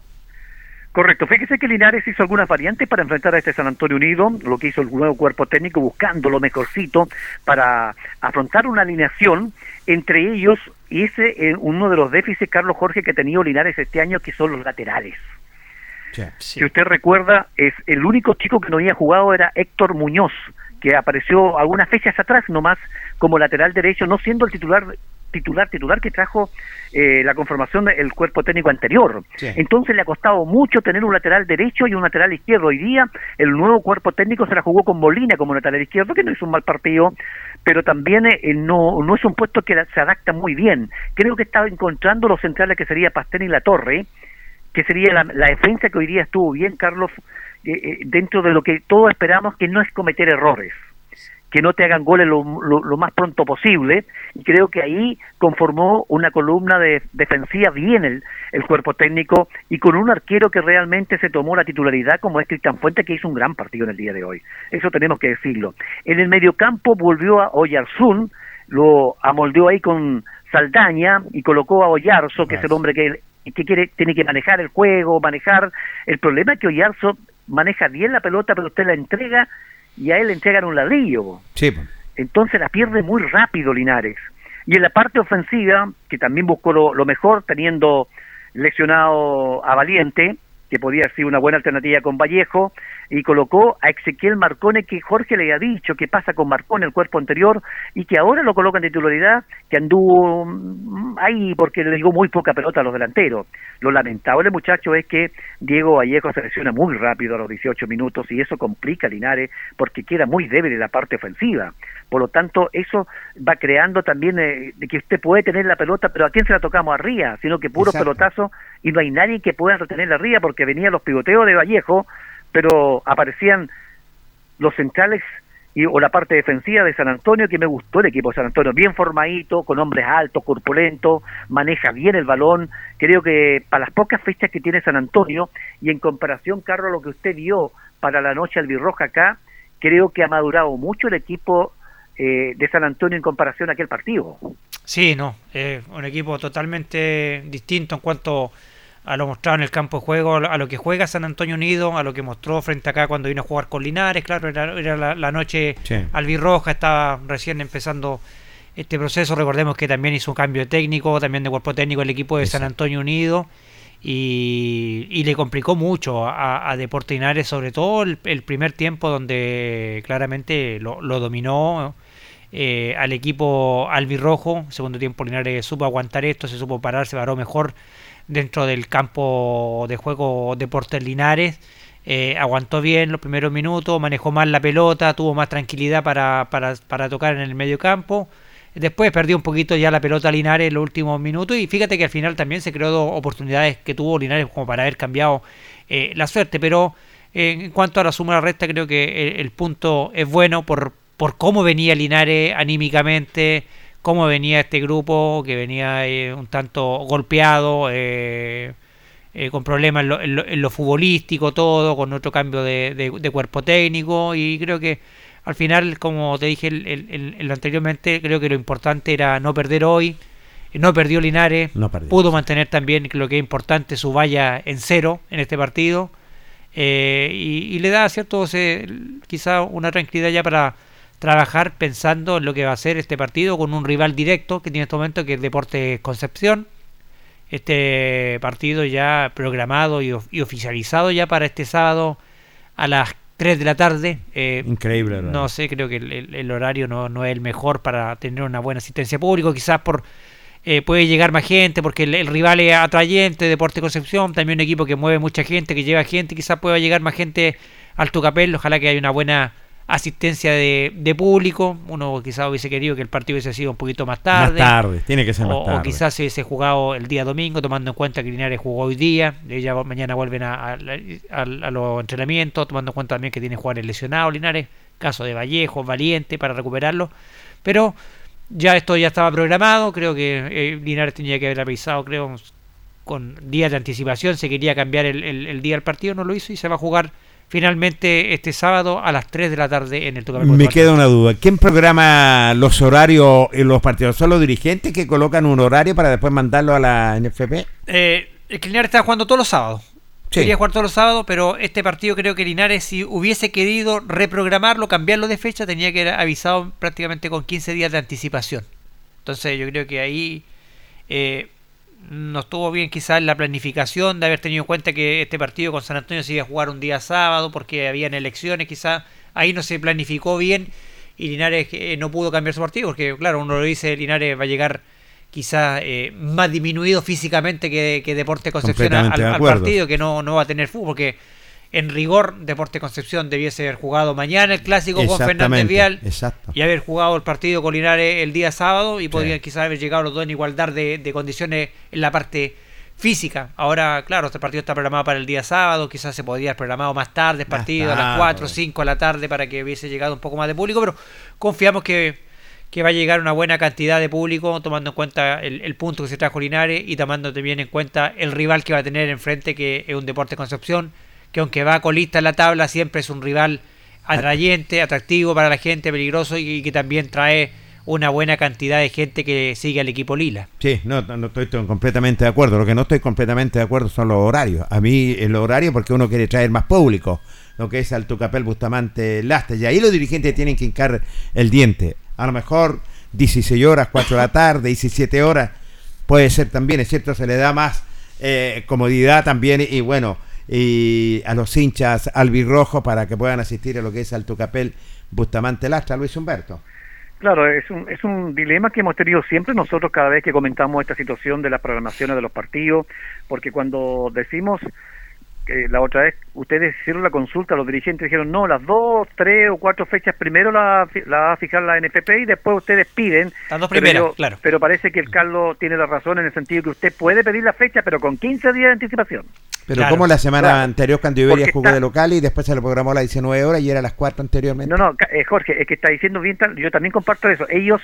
Correcto, fíjese que Linares hizo algunas variantes para enfrentar a este San Antonio Unido, lo que hizo el nuevo cuerpo técnico buscando lo mejorcito para afrontar una alineación entre ellos y ese eh, uno de los déficits, Carlos Jorge, que ha tenido Linares este año, que son los laterales. Si usted recuerda, es el único chico que no había jugado era Héctor Muñoz, que apareció algunas fechas atrás nomás como lateral derecho, no siendo el titular titular titular que trajo eh, la conformación del cuerpo técnico anterior. Sí. Entonces le ha costado mucho tener un lateral derecho y un lateral izquierdo. Hoy día el nuevo cuerpo técnico se la jugó con Molina como lateral izquierdo, que no hizo un mal partido, pero también eh, no, no es un puesto que la- se adapta muy bien. Creo que estaba encontrando los centrales que sería Pastén y La Torre, que sería la, la defensa que hoy día estuvo bien, Carlos, eh, eh, dentro de lo que todos esperamos, que no es cometer errores, que no te hagan goles lo, lo- lo más pronto posible, y creo que ahí conformó una columna de defensiva bien el, el cuerpo técnico, y con un arquero que realmente se tomó la titularidad, como es Cristian Fuente, que hizo un gran partido en el día de hoy. Eso tenemos que decirlo. En el mediocampo volvió a Oyarzún, lo amoldeó ahí con Saldaña y colocó a Oyarzo, que es el hombre que, que quiere, tiene que manejar el juego, manejar. El problema es que Oyarzo maneja bien la pelota, pero usted la entrega y a él le entregan un ladrillo. Sí, pues. Entonces la pierde muy rápido Linares. Y en la parte ofensiva, que también buscó lo, lo mejor, teniendo lesionado a Valiente, que podía ser una buena alternativa con Vallejo, y colocó a Ezequiel Marcone, que Jorge le había dicho que pasa con Marcone el cuerpo anterior, y que ahora lo coloca en titularidad, que anduvo mm, ahí porque le dio muy poca pelota a los delanteros. Lo lamentable, muchacho, es que Diego Vallejo se lesiona muy rápido a los 18 minutos, y eso complica a Linares, porque queda muy débil en la parte ofensiva. Por lo tanto, eso va creando también eh, de que usted puede tener la pelota, pero ¿a quién se la tocamos arriba? Sino que puro Exacto. pelotazo y no hay nadie que pueda retenerla arriba porque venían los pivoteos de Vallejo, pero aparecían los centrales y, o la parte defensiva de San Antonio, que me gustó el equipo de San Antonio, bien formadito, con hombres altos, corpulentos, maneja bien el balón. Creo que para las pocas fechas que tiene San Antonio, y en comparación, Carlos, lo que usted vio para la noche albirroja acá, creo que ha madurado mucho el equipo eh, de San Antonio en comparación a aquel partido. Sí, no, eh, un equipo totalmente distinto en cuanto a lo mostrado en el campo de juego, a lo que juega San Antonio Unido, a lo que mostró frente acá cuando vino a jugar con Linares, claro, era, era la, la noche Sí. albirroja, estaba recién empezando este proceso, recordemos que también hizo un cambio de técnico, también de cuerpo técnico el equipo de San Antonio Unido y, y le complicó mucho a, a Deportes Linares, sobre todo el, el primer tiempo donde claramente lo, lo dominó eh, al equipo albirrojo. Segundo tiempo Linares supo aguantar esto, se supo parar, se paró mejor dentro del campo de juego Deportes Linares. Eh, aguantó bien los primeros minutos, manejó más la pelota, tuvo más tranquilidad para, para, para tocar en el medio campo. Después perdió un poquito ya la pelota Linares en los últimos minutos y fíjate que al final también se creó dos oportunidades que tuvo Linares como para haber cambiado eh, la suerte, pero eh, en cuanto a la suma de la resta creo que el, el punto es bueno por, por cómo venía Linares anímicamente, cómo venía este grupo, que venía eh, un tanto golpeado, eh, eh, con problemas en lo, en lo- en lo futbolístico, todo, con otro cambio de, de- de cuerpo técnico, y creo que al final, como te dije el- el- el- el anteriormente, creo que lo importante era no perder hoy, no perdió Linares, No pudo mantener también lo que es importante su valla en cero en este partido. Eh, y, y le da cierto se- quizá una tranquilidad ya para trabajar pensando en lo que va a ser este partido con un rival directo que tiene en este momento que es Deportes Concepción este partido ya programado y, of- y oficializado ya para este sábado a las 3 de la tarde eh, Increíble. ¿verdad? no sé, creo que el, el- el horario no, no es el mejor para tener una buena asistencia pública, quizás por eh, puede llegar más gente porque el, el rival es atrayente, Deporte Concepción, también un equipo que mueve mucha gente, que lleva gente, quizás pueda llegar más gente al Tucapel, ojalá que haya una buena asistencia de, de público, uno quizás hubiese querido que el partido hubiese sido un poquito más tarde, Más tarde, tiene que ser más o, o tarde. quizás se hubiese jugado el día domingo, tomando en cuenta que Linares jugó hoy día, ya mañana vuelven a, a- a- a los entrenamientos, tomando en cuenta también que tiene jugadores lesionados Linares, caso de Vallejo, Valiente, para recuperarlo, pero ya esto ya estaba programado, creo que eh, Linares tenía que haber avisado, creo, con días de anticipación, se quería cambiar el, el- el día del partido, no lo hizo y se va a jugar finalmente este sábado a las 3 de la tarde en el Tucapel Me queda una duda. ¿Quién programa los horarios en los partidos? ¿Son los dirigentes que colocan un horario para después mandarlo a la NFP? Eh, el Linares está jugando todos los sábados. Sí. Quería jugar todos los sábados, pero este partido creo que Linares, si hubiese querido reprogramarlo, cambiarlo de fecha, tenía que haber avisado prácticamente con 15 días de anticipación. Entonces yo creo que ahí eh, no estuvo bien quizás la planificación de haber tenido en cuenta que este partido con San Antonio se iba a jugar un día sábado porque habían elecciones, quizás ahí no se planificó bien y Linares eh, no pudo cambiar su partido porque claro, uno lo dice, Linares va a llegar quizás eh, más disminuido físicamente que, que Deporte Concepción al, de al partido, que no, no va a tener fútbol, porque en rigor Deporte Concepción debiese haber jugado mañana el clásico con Fernández Vial exacto. y haber jugado el partido con Linares el día sábado y podrían Sí. quizás haber llegado los dos en igualdad de, de condiciones en la parte física. Ahora, claro, este partido está programado para el día sábado, quizás se podría haber programado más tarde el partido, a las tarde. 4 o 5 de la tarde para que hubiese llegado un poco más de público, pero confiamos que, que va a llegar una buena cantidad de público, tomando en cuenta el, el punto que se trajo Linares y tomando también en cuenta el rival que va a tener enfrente, que es un Deporte Concepción, que aunque va colista en la tabla, siempre es un rival atrayente, atractivo para la gente, peligroso y, que también trae una buena cantidad de gente que sigue al equipo Lila. Sí, no, no estoy, estoy completamente de acuerdo. Lo que no estoy completamente de acuerdo son los horarios. A mí el horario porque uno quiere traer más público, lo que es al Tucapel Bustamante Lastre. Y ahí los dirigentes tienen que hincar el diente. A lo mejor 16 horas, 4 de la tarde, 17 horas, puede ser también, es cierto, se le da más eh, comodidad también y bueno, y a los hinchas albirrojos para que puedan asistir a lo que es al Tucapel Bustamante Lastra, Luis Humberto. Claro, es un, es un dilema que hemos tenido siempre nosotros cada vez que comentamos esta situación de las programaciones de los partidos, porque cuando decimos que la otra vez ustedes hicieron la consulta, los dirigentes dijeron, no, las dos, tres o cuatro fechas primero la, la va a fijar la NFP y después ustedes piden. Las dos pero primeras, yo- claro. Pero parece que el Carlos tiene la razón en el sentido que usted puede pedir la fecha, pero con 15 días de anticipación. Pero Claro, como la semana claro. anterior cuando Iberia Porque jugó está- de local y después se lo programó a las 19 horas y era a las 4 anteriormente. No, no, eh, Jorge, es que está diciendo bien, tal- yo también comparto eso. Ellos,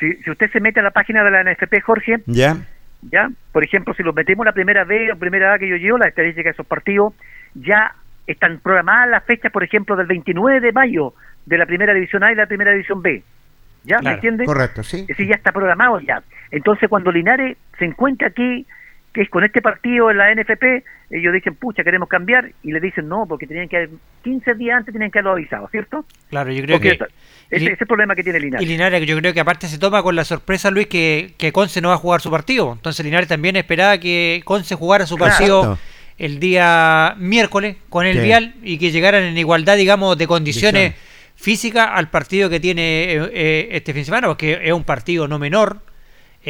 si, si usted se mete a la página de la NFP, Jorge, ¿Ya? Ya, por ejemplo, si los metemos la primera vez o primera A que yo llevo, las estadísticas de esos partidos, ya están programadas las fechas, por ejemplo, del 29 de mayo de la primera división A y la primera división B. ¿Ya? ¿Me Claro, entiende? Correcto, sí. Es decir, ya está programado ya. Entonces, cuando Linares se encuentra aquí, que es con este partido en la NFP, ellos dicen, pucha, queremos cambiar, y le dicen, no, porque tenían que haber, 15 días antes tenían que haberlo avisado, ¿cierto? Claro, yo creo Porque que... ese, ese es el problema que tiene Linares. Y Linares, yo creo que aparte se toma con la sorpresa, Luis, que, que Conce no va a jugar su partido. Entonces Linares también esperaba que Conce jugara su partido el día miércoles con el. Vial y que llegaran en igualdad, digamos, de condiciones Condiciones. físicas al partido que tiene eh, eh, este fin de semana, porque es un partido no menor.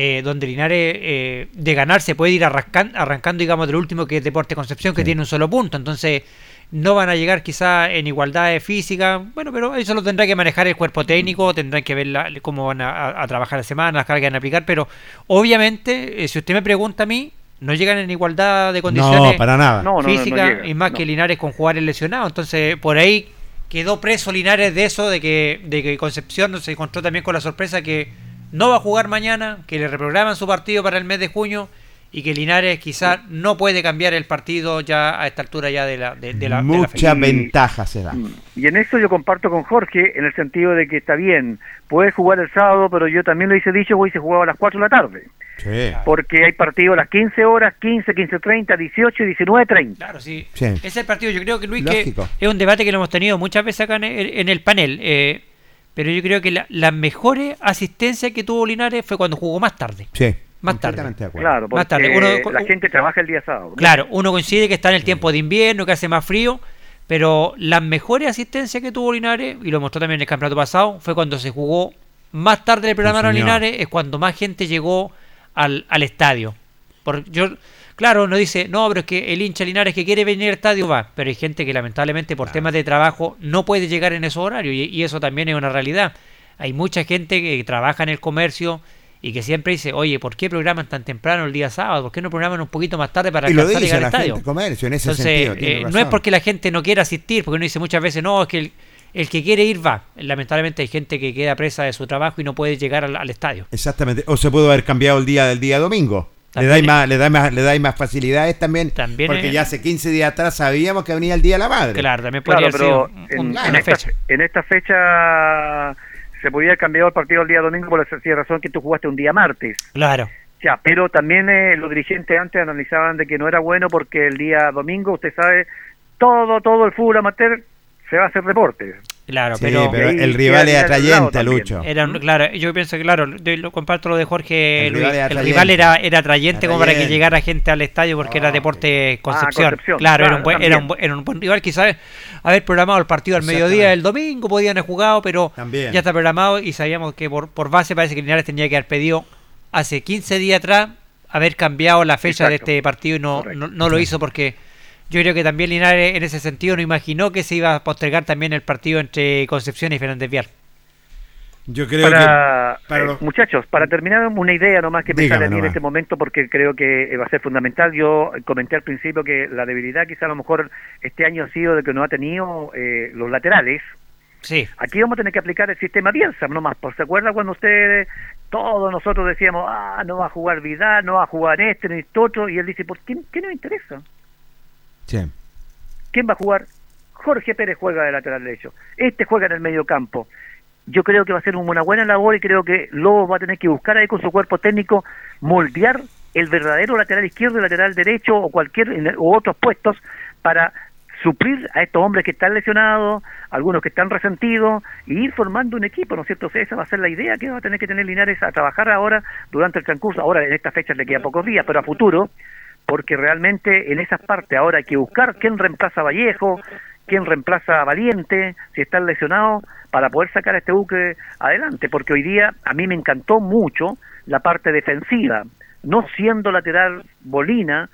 Eh, donde Linares eh, de ganar se puede ir arrancan- arrancando, digamos, del último que es Deporte Concepción, que Sí. tiene un solo punto. Entonces, no van a llegar quizá en igualdad de física. Bueno, pero eso lo tendrá que manejar el cuerpo técnico, tendrán que ver la- cómo van a, a- a trabajar la semana, las cargas que van a aplicar. Pero obviamente, eh, si usted me pregunta a mí, no llegan en igualdad de condiciones No, para nada. No, no, no, físicas y más no. que Linares con jugadores lesionados. Entonces, por ahí quedó preso Linares de eso, de que, de que Concepción se encontró también con la sorpresa que no va a jugar mañana, que le reprograman su partido para el mes de junio y que Linares quizás no puede cambiar el partido ya a esta altura ya de la, de, de la, de la Mucha ventaja se da. Y en eso yo comparto con Jorge en el sentido de que está bien, puedes jugar el sábado, pero yo también lo hice dicho, hoy se jugaba a las 4 de la tarde. Sí. Porque hay partidos a las 15 horas, 15, 15.30, 18 y 19.30. Claro, sí. Sí. Ese es el partido. Yo creo que Luis, que es un debate que lo hemos tenido muchas veces acá en el, en el panel. eh, pero yo creo que la, la mejor asistencia que tuvo Linares fue cuando jugó más tarde. Sí. Más tarde. Claro, porque Más tarde, uno- la gente trabaja el día sábado. Claro, uno coincide que está en el tiempo de invierno, que hace más frío, pero las mejores asistencias que tuvo Linares, y lo mostró también en el campeonato pasado, fue cuando se jugó más tarde el programa señor. Linares, es cuando más gente llegó al, al estadio. Por, yo, claro, uno dice, no, pero es que el hincha Linares que quiere venir al estadio va, pero hay gente que lamentablemente por temas de trabajo no puede llegar en esos horarios, y, y eso también es una realidad. Hay mucha gente que trabaja en el comercio y que siempre dice, oye, ¿por qué programan tan temprano el día sábado? ¿Por qué no programan un poquito más tarde para Y lo alcanzar a dice llegar la al estadio? gente comercio en ese Entonces, sentido. tiene eh, no es porque la gente no quiera asistir, porque uno dice muchas veces, no, es que el, el que quiere ir va. Lamentablemente hay gente que queda presa de su trabajo y no puede llegar al, al estadio. Exactamente. O se pudo haber cambiado el día del día domingo. Le dais más, le dais más, le dais más facilidades también, También porque es- ya hace 15 días atrás sabíamos que venía el Día de la Madre. Claro, también Claro, podría pero haber sido en, un- en una esta, fecha. en esta fecha se podía haber cambiado el partido el día domingo por la sencilla razón que tú jugaste un día martes. Claro. Ya, pero también eh, los dirigentes antes analizaban de que no era bueno porque el día domingo, usted sabe, todo, todo el fútbol amateur se va a hacer deporte. Claro, Sí, pero, el rival es atrayente. Lucho. era un- claro, yo pienso que claro, yo lo comparto lo de Jorge El Luis, rival era el atrayente. rival era, era atrayente como para que llegara gente al estadio porque era Deporte Concepción. Ah, Concepción, claro, era, un buen, era, un, buen- era un buen rival, quizás haber programado el partido al mediodía del domingo, podían haber jugado, pero También. ya está programado y sabíamos que por, por base parece que Linares tenía que haber pedido hace 15 días atrás haber cambiado la fecha de este partido y no, no lo hizo porque yo creo que también Linares en ese sentido no imaginó que se iba a postergar también el partido entre Concepción y Fernández Vial. Yo creo para, que para eh, los- muchachos, para terminar una idea nomás que me Dígame sale a mí en este momento porque creo que va a ser fundamental. Yo comenté al principio que la debilidad quizá a lo mejor este año ha sido de que no ha tenido eh, los laterales. Sí. Aquí vamos a tener que aplicar el sistema Bielsa nomás. ¿Se acuerda cuando ustedes, todos nosotros decíamos, ah, no va a jugar Vidal, no va a jugar este ni este otro? Y él dice, ¿por qué, qué nos interesa? Sí. ¿Quién va a jugar? Jorge Pérez juega de lateral derecho. Este juega en el medio campo. Yo creo que va a ser una buena labor y creo que Lobo va a tener que buscar ahí con su cuerpo técnico moldear el verdadero lateral izquierdo lateral derecho o cualquier u otros puestos para suplir a estos hombres que están lesionados, algunos que están resentidos, y ir formando un equipo, ¿no es cierto? O sea, esa va a ser la idea que va a tener que tener Linares a trabajar ahora durante el transcurso. Ahora, en estas fechas le quedan pocos días, pero a futuro, porque realmente en esas partes ahora hay que buscar quién reemplaza a Vallejo, quién reemplaza a Valiente, si están lesionados, para poder sacar a este buque adelante, porque hoy día a mí me encantó mucho la parte defensiva, no siendo lateral Bolina,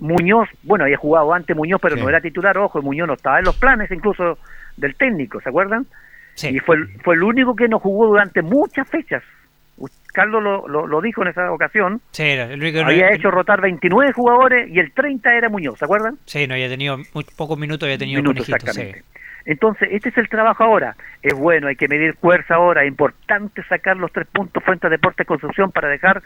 Muñoz, bueno, había jugado antes Muñoz, pero Sí. no era titular, ojo, Muñoz no estaba en los planes incluso del técnico, ¿se acuerdan? Sí. Y fue, fue el único que no jugó durante muchas fechas. U- Carlos lo, lo, lo dijo en esa ocasión, Sí, era el único que no- había hecho rotar 29 jugadores y el 30 era Muñoz, ¿se acuerdan? Sí, no había tenido muy pocos minutos, había tenido Minutos, conejitos, sí. exactamente. Entonces, este es el trabajo ahora. Es bueno, hay que medir fuerza ahora. Es importante sacar los tres puntos frente a Deportes Construcción para dejar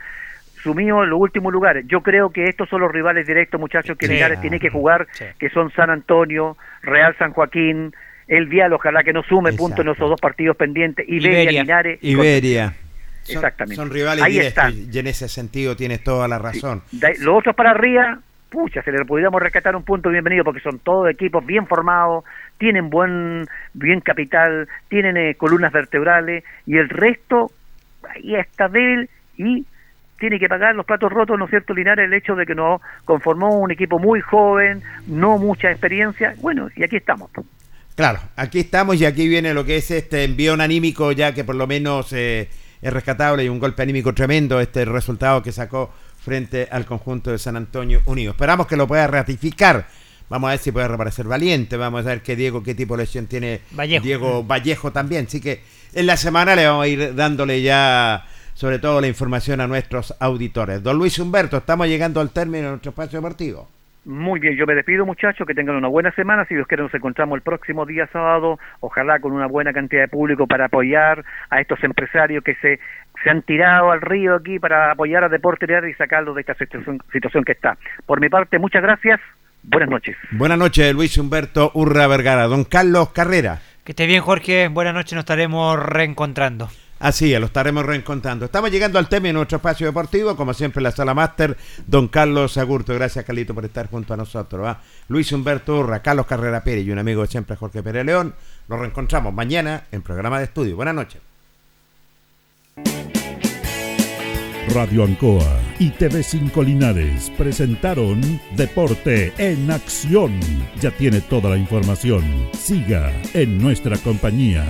sumido en los últimos lugares. Yo creo que estos son los rivales directos, muchachos, que Sí. Linares tiene que jugar, Sí. que son San Antonio, Real San Joaquín, El Vial, ojalá que no sume puntos en esos dos partidos pendientes, Iberia, Iberia. Linares. Iberia. Son, Exactamente. son rivales Ahí directos están. y en ese sentido tienes toda la razón. De- los otros para arriba, pucha, se le pudiéramos rescatar un punto bienvenido porque son todos equipos bien formados, tienen buen bien capital, tienen eh, columnas vertebrales y el resto ahí está débil y tiene que pagar los platos rotos, ¿no es cierto, Linares? El hecho de que no conformó un equipo muy joven, no mucha experiencia. Bueno, y aquí estamos. Claro, aquí estamos y aquí viene lo que es este envío anímico ya que por lo menos eh, es rescatable y un golpe anímico tremendo este resultado que sacó frente al conjunto de San Antonio Unido. Esperamos que lo pueda ratificar. Vamos a ver si puede reaparecer Valiente, vamos a ver qué Diego, qué tipo de lesión tiene Vallejo. Diego Vallejo también. Así que en la semana le vamos a ir dándole ya sobre todo la información a nuestros auditores. Don Luis Humberto, estamos llegando al término de nuestro espacio deportivo. Muy bien, yo me despido muchachos, que tengan una buena semana, si Dios quiere nos encontramos el próximo día sábado, ojalá con una buena cantidad de público para apoyar a estos empresarios que se se han tirado al río aquí para apoyar a Deporte y sacarlo de esta situación, situación que está. Por mi parte, muchas gracias. Buenas noches. Buenas noches, Luis Humberto Urra Vergara. Don Carlos Carrera. Que esté bien, Jorge. Buenas noches, nos estaremos reencontrando. Así es, lo estaremos reencontrando. Estamos llegando al tema de nuestro espacio deportivo, como siempre la sala máster, don Carlos Agurto. Gracias, Carlito, por estar junto a nosotros. Luis Humberto Urra, Carlos Carrera Pérez y un amigo de siempre, Jorge Pérez León. Nos reencontramos mañana en programa de estudio. Buenas noches. Radio Ancoa y TV5 Linares presentaron Deporte en Acción. Ya tiene toda la información. Siga en nuestra compañía.